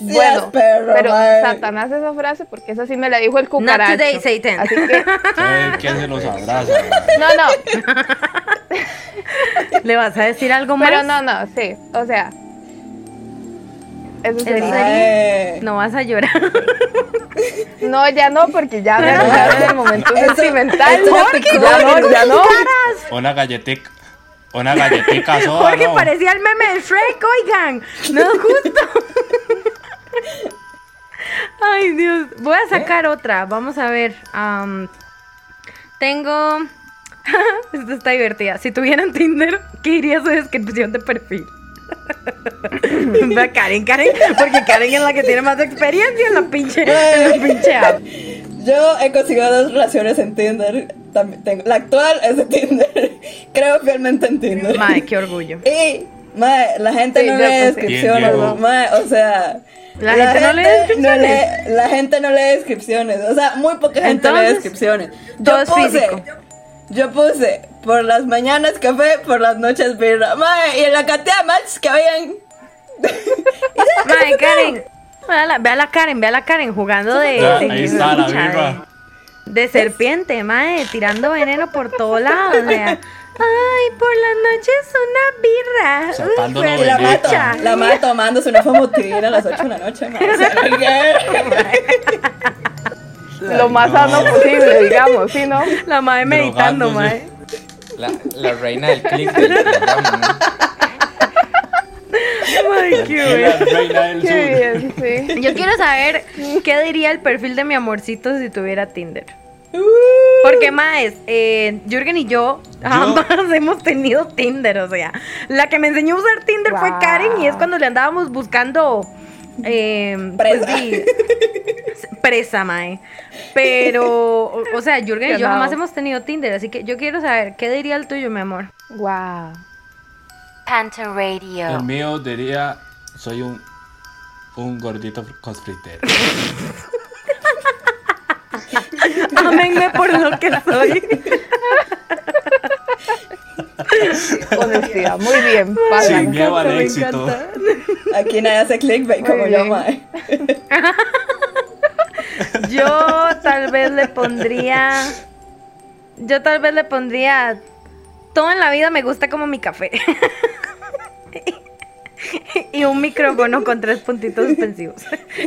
Bueno, perro, pero mae. Satanás esa frase porque esa sí me la dijo el Not cucaracho. today, Satan. Así que, (laughs) Eh, ¿Quién se los abraza? no, no, (laughs) (laughs) ¿Le vas a decir algo más? pero no, no, sí, o sea. Eso ¿En sería. serio? No vas a llorar. (laughs) No, ya no, porque ya me (laughs) arruinaron el momento Eso- sentimental. eso Jorge, ya no, ya no. Una galletica. Una galletica sola, Jorge ¿no? parecía el meme de Shrek, oigan. No, justo. (laughs) Ay, Dios. Voy a sacar otra. Vamos a ver. tengo. Esta está divertida. Si tuvieran Tinder, ¿qué iría su descripción de perfil? Karen, Karen, porque Karen es la que tiene más experiencia en la pinche, en la pinche app. Yo he conseguido dos relaciones en Tinder. También tengo, la actual es de Tinder. (laughs) Creo fielmente en Tinder. Mae, qué orgullo. Y, mae, la gente Sí, no lee descripciones, mae, o sea. ¿La gente no lee descripciones? no lee- la gente no lee descripciones. O sea, muy poca gente lee descripciones. todo Yo es físico. Yo puse por las mañanas café, por las noches birra. Mae, y en la cantidad de matches que habían. (laughs) Mae, Karen. Ve a la, ve a la Karen, ve a la Karen jugando de, Ya, de- ahí está la Chale. birra. de serpiente, mae, tirando veneno por todos lados. O sea, ay, por las noches una birra. Uy, la fue mato, la mato tomándose una fomotina a las 8 de la noche. mae. (laughs) (laughs) Lo más sano posible, digamos, ¿sí, no? La mae meditando, mae. La, la reina del click del programa, ¿no? Ay, qué La bueno. reina del sur. Qué bien, sí. Yo quiero saber qué diría el perfil de mi amorcito si tuviera Tinder. Porque más, eh, Jürgen y yo jamás (laughs) hemos tenido Tinder, o sea, la que me enseñó a usar Tinder fue. Karen y es cuando le andábamos buscando eh, pues, Presa. sí, presa, mae. Pero, o, sea, Jürgen y yo Ganado. jamás hemos tenido Tinder, así que yo quiero saber qué diría el tuyo, mi amor. Wow. Panta Radio. El mío diría, soy un, un gordito cosfritero. (laughs) Ámenme por lo que soy. (laughs) (laughs) Honestidad, muy bien. pasa. Sin miedo al me éxito. Aquí nadie hace clickbait como yo, mae. (laughs) Yo tal vez le pondría. Yo tal vez le pondría. Todo en la vida me gusta como mi café. (laughs) y un micrófono con tres puntitos suspensivos.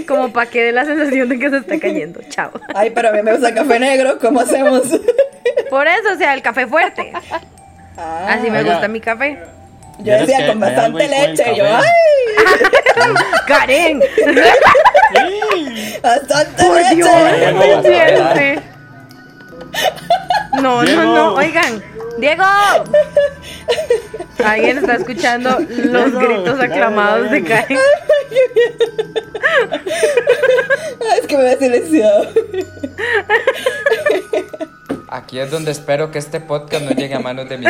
Como para que dé la sensación de que se está cayendo. Chao. Ay, pero a mí me gusta el café negro, ¿cómo hacemos? Por eso, o sea, el café fuerte. Ah, Así me Oiga. gusta mi café. yo ¿Vieras decía con bastante leche. yo? ¡ay! (laughs) ¡Karen! (laughs) Bastante ¡Por leche. No, Diego. no, no. Oigan, Diego. Alguien está escuchando los Diego, gritos aclamados de. Karen. Ay, (laughs) es que me había silenciado. Aquí es donde espero que este podcast no llegue a manos de mi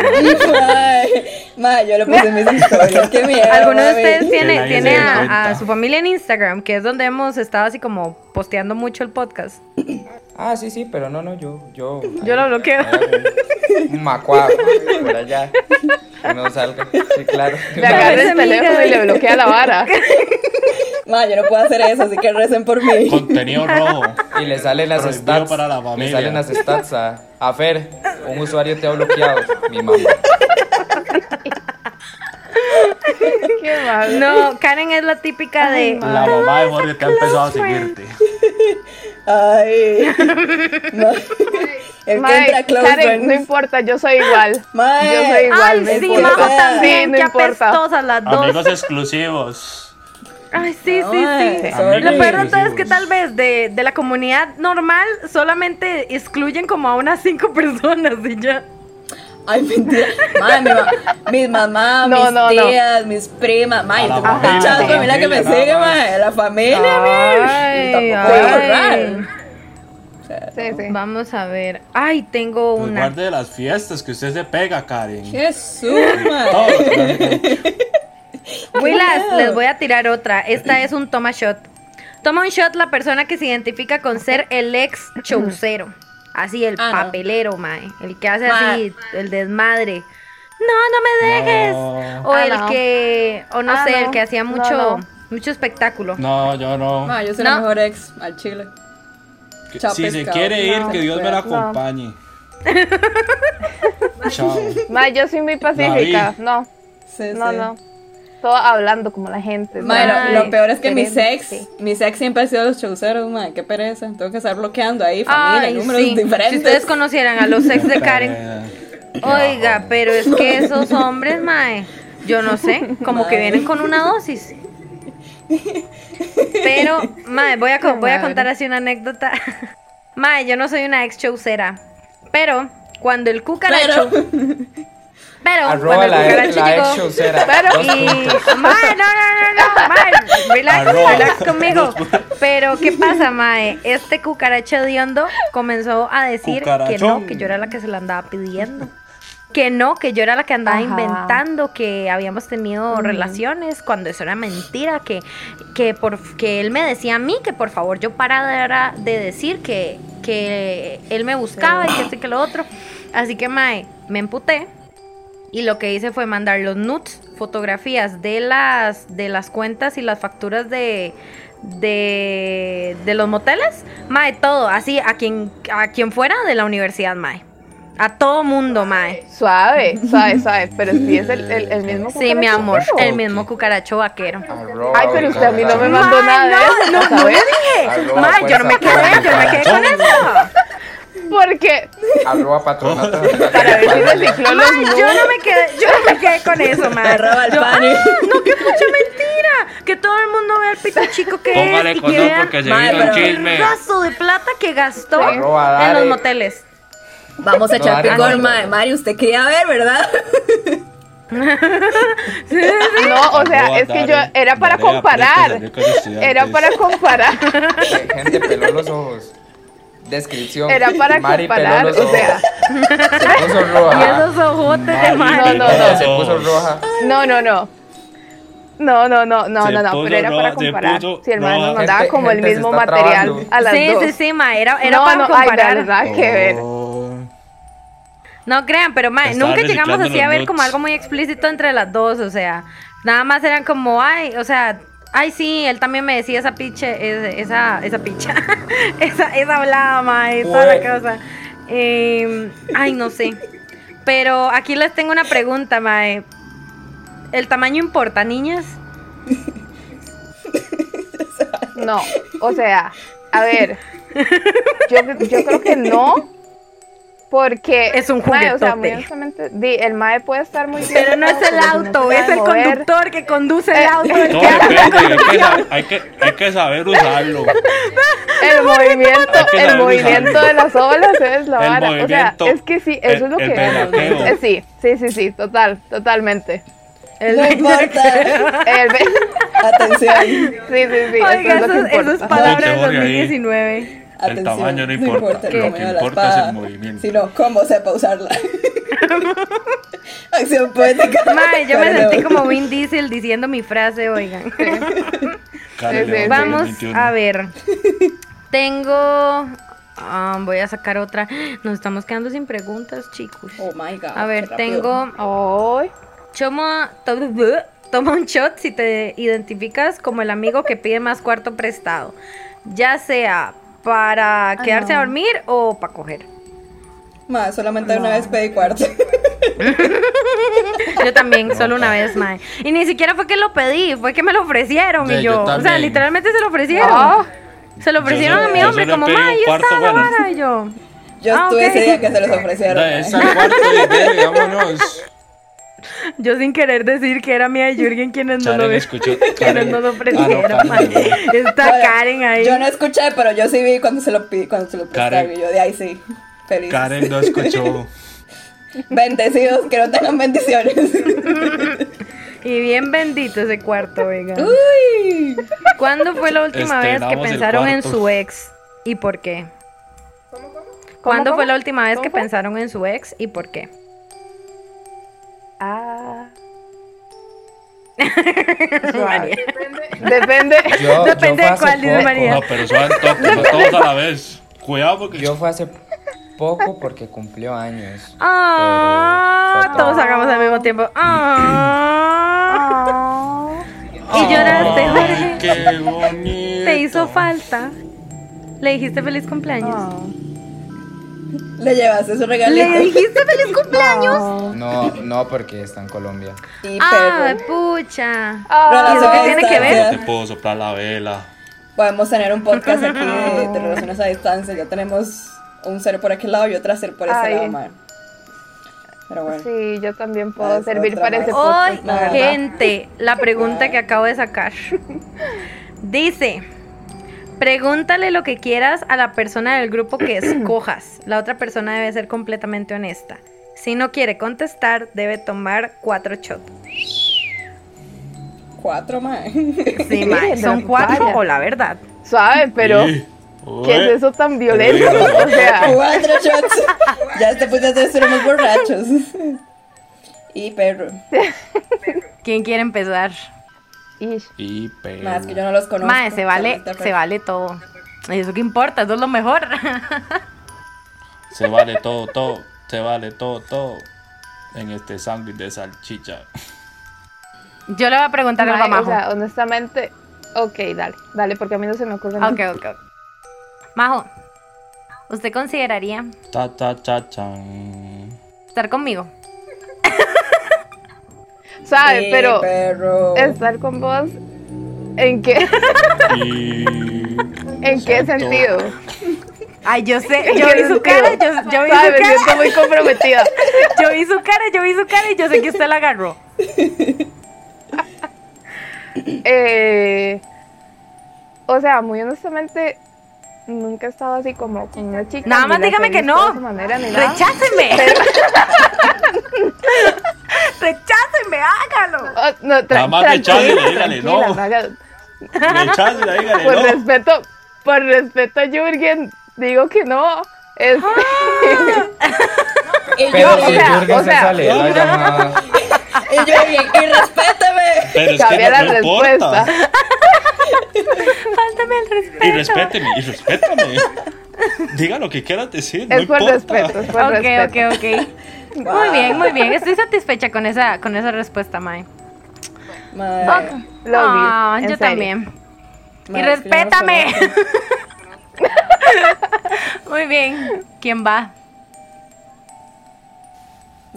mae, (laughs) yo lo puse en mis historias. Qué miedo. ¿Alguno de ustedes tiene, tiene a su familia en Instagram, que es donde hemos estado así como posteando mucho el podcast? Ah, sí, sí, pero no, no, yo, yo. Yo lo bloqueo. Un macuá por allá. Que no salga. Sí, claro. Le agarra el teléfono y le bloquea la vara. Mae, yo no puedo hacer eso, así que recen por mí. Contenido rojo. Y le salen las Prohibido stats. para la le salen las stats a, a Fer. Un usuario te ha bloqueado. Mi mamá. Qué mal. No, Karen es la típica de. La mamá de Jorge te ha empezado a seguirte. Ay. (laughs) No. El que Mae, entra a close Karen, friends. no importa, yo soy igual. Mae. Yo soy igual. Ay, no sí, importa. Majo también, Sí, no qué importa. las dos. Amigos exclusivos. Ay, sí, sí, sí. Lo peor de todo es que tal vez de, de la comunidad normal solamente excluyen como a unas cinco (laughs) personas y ya. Ay, mentira. Mi ma- mis mamás, No, mis no, no. tías, mis primas. La tengo familia, que me más. mae. La familia, Ay, mae. Tampoco voy a ay. borrar. Sí, sí. Vamos a ver. Ay, tengo Pues una. guarde de las fiestas que usted se pega, Karen. Jesús, hace. Willas, (laughs) les voy a tirar otra. Esta es un toma shot. Toma un shot la persona que se identifica con ser el ex chaucero. Así, el Ah, no. papelero, mae. El que hace Ma. así, el desmadre. No, no me dejes. No. O Ah, el no. que, o no Ah, sé, no. el que hacía No, mucho, no. Mucho espectáculo. No, yo no. Ma, yo soy la No. mejor ex al chile. Que- Chao, si se quiere ir, No, que Dios me la no. acompañe. (laughs) Chao. Ma, yo soy muy pacífica. No, Sí, no, sí. no. Todo hablando como la gente. Ma, lo- peor es que mi sex, sí. mi sex siempre ha sido los chauceros, ma, qué pereza. Tengo que estar bloqueando ahí familia, Ay, números sí. diferentes. Si ustedes conocieran a los ex de Karen. Oiga, pero es (laughs) que esos hombres, mae, yo no sé, como que vienen con una dosis. Pero, mae, voy a, voy a contar así una anécdota. (laughs) Mae, yo no soy una ex chaucera. Pero, cuando el cucaracho. Pero, (laughs) Arroba cuando el la- cucaracho la llegó. Pero, y. (laughs) Mae, no, no, no, no, mae, relax, Arroba. relax conmigo. Pero, ¿qué pasa, mae? Este cucaracho hediondo comenzó a decir que no, que yo era la que se la andaba pidiendo. Que no, que yo era la que andaba Ajá. inventando, que habíamos tenido relaciones cuando eso era mentira, que, que, por, que él me decía a mí que por favor yo parara de decir que, que él me buscaba y que esto y que lo otro. Así que, mae, me emputé y lo que hice fue mandar los nudes, fotografías de las, de las cuentas y las facturas de, de, de los moteles. Mae, todo, así, a quien, a quien fuera de la universidad, Mae. A todo mundo, Mae. Suave, (laughs) suave, suave. Pero sí es el, el, el mismo Sí, mi cucaracho amor, vaquero. el mismo cucaracho vaquero. Ay, pero usted a mí no me mandó Mae, nada de no, eso. no, no dije. Arroba Mae, yo no me fuerza quedé, yo no me quedé con eso. Porque (laughs) para ver si recicló los Mae, yo no me quedé, yo no me quedé con (laughs) eso, mae. Arroba el Yo, pani. ah, no, que mucha mentira. Que todo el mundo vea el pito chico que Póngale es y con que porque se vino el pero- chisme. el gasto de plata que gastó Arroba en los moteles. Vamos a No, echar Dani, picor, no. ma. Mari, usted quería ver, ¿verdad? (laughs) No, o sea, Arroba es que yo era para comparar. Era para comparar. Gente peló los ojos. Descripción. Era para Mari comparar, o sea. Se puso roja. Y esos ojotes de Mari, Mari. No, no, no. Se puso roja. No, no, no. No, no, no, no, Se no, no, pero era para roja, comparar. puso Si el man nos Gente- como el mismo material trabando. a las Sí, dos. sí, sí, ma, era, era no, para no, comparar. verdad que ver. No crean, pero Estaba nunca llegamos así a ver nuts. como algo muy explícito entre las dos, o sea, nada más eran como, ay, o sea, ay sí, él también me decía esa piche, es- esa, esa picha, (laughs) esa, esa hablada, mae, toda la cosa. Eh, ay, no sé. Pero aquí les tengo una pregunta, mae. ¿El tamaño importa, niñas? No, o sea, a ver, yo, yo creo que no, porque Es un mae, o sea, juguetote. muy honestamente, di, el mae puede estar muy bien, Pero no es el no auto, es el mover, conductor que conduce el Eh, auto. el Todo que depende, hay que, hay, que, hay que saber usarlo. (laughs) (laughs) El movimiento, el movimiento usarlo. de las olas es la El vara. O sea, es que sí, eso es lo el- que el velaqueo. Eh, Sí, sí, sí, sí, total, totalmente. El- No importa. El Atención. (laughs) Sí, sí, sí. Oiga, eso es lo eso, que eso es importa. palabra de Ponte, Jorge, ahí. 2019. El Atención, tamaño no importa. el Lo tamaño que de la importa es el movimiento. Sino cómo sepa usarla. (laughs) Acción poética. Mae, yo me Pero sentí no. como Vin Diesel diciendo mi frase, oigan. (laughs) Vamos 2021. a ver. Tengo. ah, voy a sacar otra. Nos estamos quedando sin preguntas, chicos. Oh my god. A ver, tengo. Toma, to- (laughs) toma un shot si te identificas como el amigo que pide más cuarto prestado. Ya sea para quedarse a no. dormir o para coger. Ma, solamente una vez pedí cuarto. (laughs) Yo también, solo una vez, mae. Y ni siquiera fue que lo pedí, fue que me lo ofrecieron. Sí, y yo yo, o sea, literalmente se lo ofrecieron. Ah. Se lo ofrecieron a mi yo hombre, como, mae, está la bueno". vara. Y yo, Yo Ah, estuve ese día que se los (laughs) ofrecieron. Da esa cuarto y vámonos. Yo sin querer decir que era mía de Jürgen quienes no lo Karen escuchó. (laughs) quienes Karen- nos Ah, no, no. (laughs) Está Bueno, Karen ahí. Yo no escuché, pero yo sí vi cuando se lo pi- cuando se lo prestaron. Karen. Y yo de ahí sí. Feliz. Karen no escuchó. (laughs) Bendecidos, que no tengan bendiciones. Y bien bendito ese cuarto, oigan. Uy. ¿Cuándo fue la última vez que pensaron en su ex y por qué? ¿Cuándo cómo? fue la última vez ¿Cómo que fue? pensaron en su ex y por qué? María. Depende. (laughs) Yo, Depende yo de cuál, dice. María. No, pero suban todos, todos a la vez. Cuidado porque. Yo fue hace poco porque cumplió años. Ah, Pero todos todo. hagamos al mismo tiempo. Ah. Y lloraste, Jorge. Qué bonito. Te hizo falta. Le dijiste feliz cumpleaños. Le llevaste su regalito. Le dijiste feliz cumpleaños. No, no, porque está en Colombia. Y Ah, pucha. ¿Y eso qué tiene que ver? Te puedo soplar la vela. Podemos tener un podcast aquí de, (laughs) de relaciones a distancia. Ya tenemos un ser por aquel lado y otro ser por ese Ay. lado, man. Pero bueno. Sí, yo también puedo Ah, servir otra para ese Hoy, podcast, la verdad. gente, la (laughs) pregunta que acabo de sacar. Dice, pregúntale lo que quieras a la persona del grupo que (clears throat) escojas. La otra persona debe ser completamente honesta. Si no quiere contestar, debe tomar cuatro shots. Cuatro, man. Sí, mae, (laughs) son cuatro o la verdad. Suave, pero. ¿qué es eso tan violento? O sea, Cuatro shots. Ya este podcast estuvimos borrachos. Y perro. ¿Quién quiere empezar? Y pero. Más que yo no los conozco. Mae, se vale, solamente se vale todo. ¿Y eso qué importa? Eso es lo mejor. (laughs) Se vale todo, todo. Se vale todo, todo. En este sándwich de salchicha. Yo le voy a preguntar algo a mae, o Majo. sea, honestamente, ok, dale, dale, porque a mí no se me ocurre nada. Ok, ok. ok. Majo, ¿usted consideraría Ta ta cha chan. estar conmigo? (laughs) ¿Sabe? Sí, pero perro. estar con vos, ¿en qué? ¿En qué Exacto. sentido? Ay, yo sé, ¿En (laughs) yo vi su cara, yo, yo vi su Me cara. siento muy comprometida. (laughs) Yo vi su cara, yo vi su cara y yo sé que usted la agarró. (laughs) Eh, o sea, muy honestamente, nunca he estado así como con una chica. Nada más dígame que no. manera. ¡Recháceme! ¡Recháceme! (laughs) ¡Hágalo! Oh, no, Nada más recházela, dígale, no. Recházela, dígale, (laughs) Por no. respeto, por respeto a Jürgen, digo que no. Es... Y (laughs) Pero yo, si o sea, Jürgen o se sea, sale la llamada. y yo bien, y respétame. Pero es que Cambia no, la respuesta. importa. Fáltame el respeto. Y respéteme, y respétame. Diga lo que quieras decir. Es no por importa. respeto, es por Ok, respeto. ok, ok. Muy bien, muy bien. Estoy satisfecha con esa, con esa respuesta, Mae. Mae. Love you, Ah, en yo serio. también. Mae, y respétame. (laughs) Muy bien. ¿Quién va?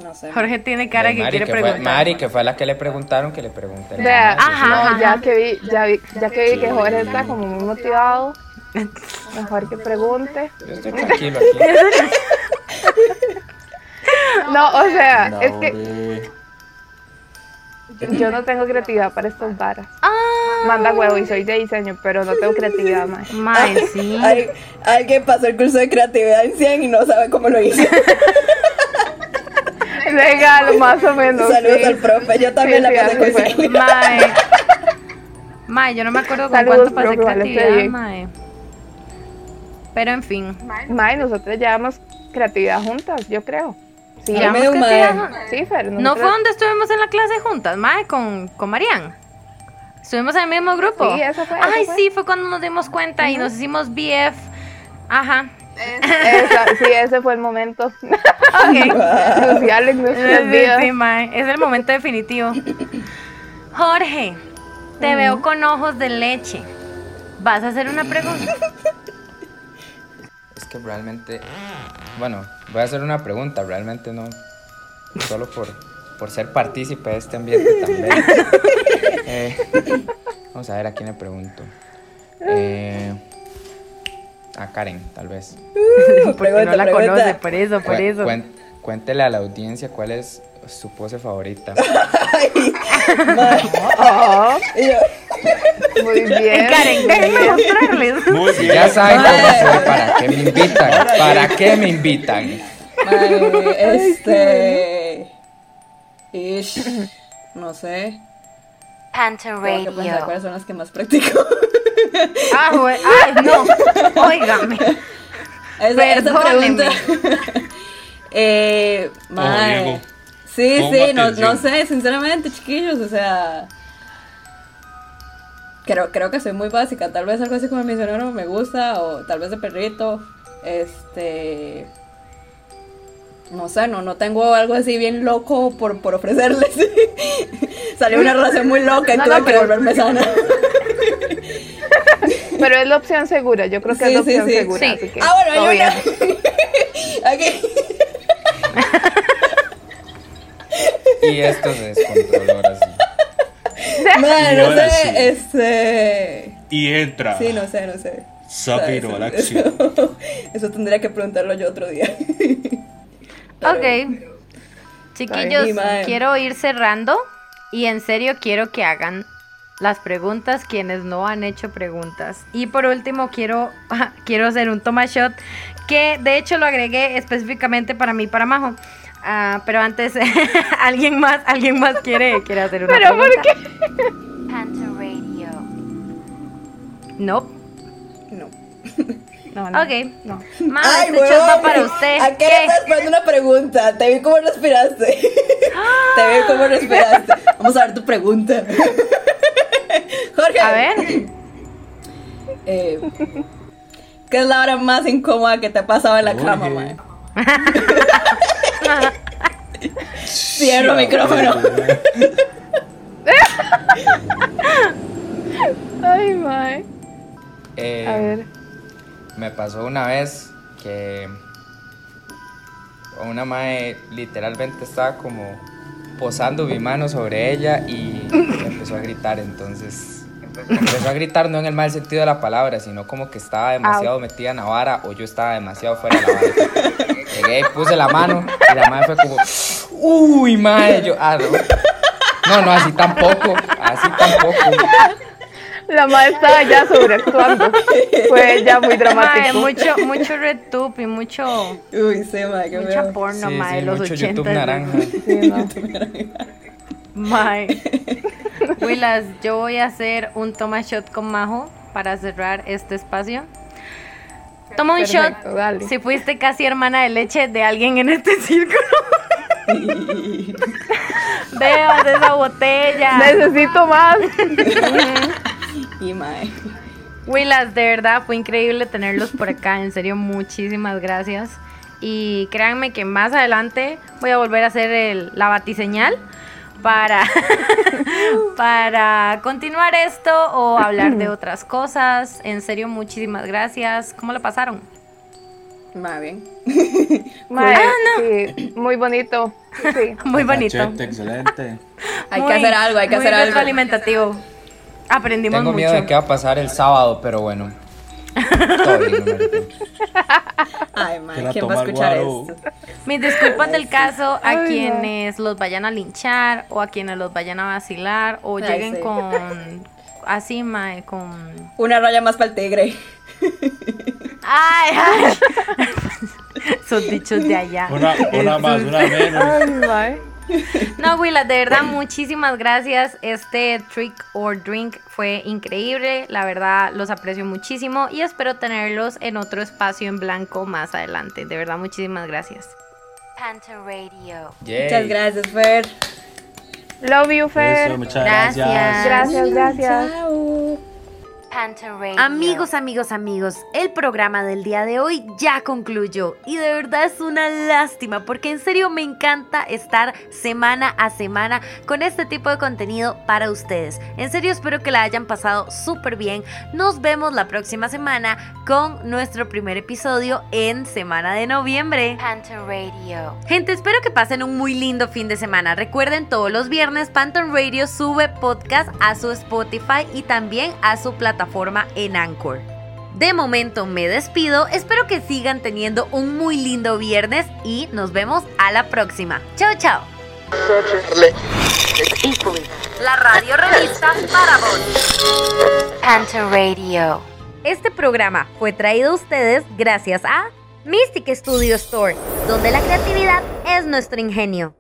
No sé. Jorge tiene cara De que Mari, quiere que fue, preguntar. Mari, que fue la que le preguntaron que le pregunte. Vea, Ajá, no, ya que vi, ya vi, ya que vi que Jorge está como muy motivado, (laughs) mejor que pregunte. Yo estoy tranquilo aquí. (laughs) (laughs) No, o sea, No, es que yo no tengo creatividad para estas varas. Ah, Manda huevo y soy de diseño, pero no tengo creatividad, más. Mae, sí. Al- alguien pasó el curso de creatividad en 100 y no sabe cómo lo hizo. (laughs) Legal, más o menos. Saludos sí. al profe, yo también Sí, la sí, pasé así con fue. 100. Mae. (laughs) Mae, yo no me acuerdo con Saludos, cuánto pasé profe, creatividad, bien. mae. Pero en fin. Mae, nosotros llevamos creatividad juntas, yo creo. Sí, A mí Llevamos me dio un creatividad mae. jun- sí, pero ¿No fue donde estuvimos en la clase juntas, mae, con, con Marian? Estuvimos en el mismo grupo. Sí, eso fue, eso Ay, fue. sí, fue cuando nos dimos cuenta y nos hicimos BF. Ajá. Esa- sí, ese fue el momento Ok. (laughs) crucial en nuestras Sí, vidas. sí, mae, es el momento definitivo. Jorge, te veo con ojos de leche. ¿Vas a hacer una pregunta? Es que realmente. Bueno, voy a hacer una pregunta, realmente no. Solo por, por ser partícipe de este ambiente también. (laughs) Eh, vamos a ver a quién le pregunto. Eh, a Karen, tal vez. (laughs) Porque no la pregunta. conoce, por eso, por Cuen- eso. cuéntele a la audiencia cuál es su pose favorita. Oh, Y (laughs) yo, muy bien. Karen, déjenme mostrarles. Muy bien. Ya saben cómo soy, para qué me invitan. ¿Para qué me invitan? mae, este. Ish. No sé. Panther Radio. cuáles son las que más practico. Ah, güey, (laughs) ay, no. Óigame. (laughs) Esa, pregunta. (laughs) eh. Diego. Sí, sí, no, no sé, sinceramente, chiquillos, o sea. Creo, creo que soy muy básica. Tal vez algo así como el misionero me gusta, o tal vez de perrito. Este. No sé, no, no tengo algo así bien loco por, por ofrecerles. (laughs) Salió una relación muy loca y No, tuve no, que volverme sana. Pero es la opción segura, yo creo que es la opción sí. segura. Sí. así que Ah, bueno, hay una. bien. (laughs) Y esto se descontroló ahora sí. No ahora sé, sí. este. Y entra. Sí, no sé, no sé. Zafiro O a sea, la eso- acción. Eso, eso tendría que preguntarlo yo otro día. (laughs) Ok. Chiquillos, quiero ir cerrando y en serio quiero que hagan las preguntas quienes no han hecho preguntas. Y por último quiero, (laughs) quiero hacer un toma shot que de hecho lo agregué específicamente para mí, para Majo. Ah, pero antes, (laughs) alguien más, alguien más quiere, quiere hacer una ¿Pero por pregunta. Panther Radio. No. No. (laughs) No, no. Ok. No. Ma, Ay, este va para usted. ¿A qué, ¿Qué? estás una pregunta? Te vi cómo respiraste. (gasps) Te vi cómo respiraste. Vamos a ver tu pregunta. (laughs) Jorge. A ver. Eh, ¿Qué es la hora más incómoda que te ha pasado en la cama, mae? (laughs) Cierro micrófono. (laughs) Ay, mae. Eh, A ver. Me pasó una vez que una mae literalmente estaba como posando mi mano sobre ella y (laughs) empezó a gritar. Entonces, empezó a gritar no en el mal sentido de la palabra, sino como que estaba demasiado metida en la vara o yo estaba demasiado fuera de la vara. Llegué y puse la mano y la mae fue como, uy, mae. Yo, ah, no. No, no, así tampoco, así tampoco. La madre estaba ya sobreactuando. Fue ya muy dramático. mucho, mucho RedTube y mucho, Uy, sí, mae, qué mucha porno, Sí, de los mucho 80. YouTube naranja. Sí, no. Mae. (laughs) Willas, yo voy a hacer un toma shot con Majo para cerrar este espacio. Toma un Perfecto, shot dale. si fuiste casi hermana de leche de alguien en este (laughs) círculo. (laughs) Veo de esa botella. Necesito más. Y mae. Willas, de verdad fue increíble tenerlos por acá. En serio, muchísimas gracias. Y créanme que más adelante voy a volver a hacer el, la batiseñal para, (laughs) para continuar esto o hablar de otras cosas. En serio, muchísimas gracias. ¿Cómo lo pasaron? Mae, bien. (laughs) Mae, Ah, sí, muy bonito. Sí. (laughs) Muy bonito. Excelente. Hay Muy- que hacer algo, hay que muy hacer algo. retroalimentativo. Aprendimos Tengo mucho. miedo de qué va a pasar el sábado, pero bueno. Todo bien. (laughs) Ay, la ¿quién va a escuchar esto? Mis disculpas del caso a Ay, no. quienes los vayan a linchar o a quienes los vayan a vacilar o Ay, lleguen sí. con así mae, con Una raya más para el tigre. ay, ay. (laughs) Son dichos de allá. Una, una más, una menos. Ay, mae. (laughs) No, Willa, de verdad, muchísimas gracias. Este Trick or Drink fue increíble. La verdad, los aprecio muchísimo y espero tenerlos en otro espacio en blanco más adelante. De verdad, muchísimas gracias. Panther Radio. Yay. Muchas gracias, Fer. Love you, Fer. Eso, muchas Gracias. gracias. Gracias, gracias. Chao. Panther. Amigos, amigos, amigos, el programa del día de hoy ya concluyó y de verdad es una lástima porque en serio me encanta estar semana a semana con este tipo de contenido para ustedes. En serio espero que la hayan pasado súper bien. Nos vemos la próxima semana con nuestro primer episodio en semana de noviembre. Panther Radio. Gente, espero que pasen un muy lindo fin de semana. Recuerden, todos los viernes Phantom Radio sube podcast a su Spotify y también a su plataforma en Anchor. De momento me despido, espero que sigan teniendo un muy lindo viernes y nos vemos a la próxima. Chao, chao. La radio revista para vos. Panther Radio. Este programa fue traído a ustedes gracias a Mystic Studio Store, donde la creatividad es nuestro ingenio.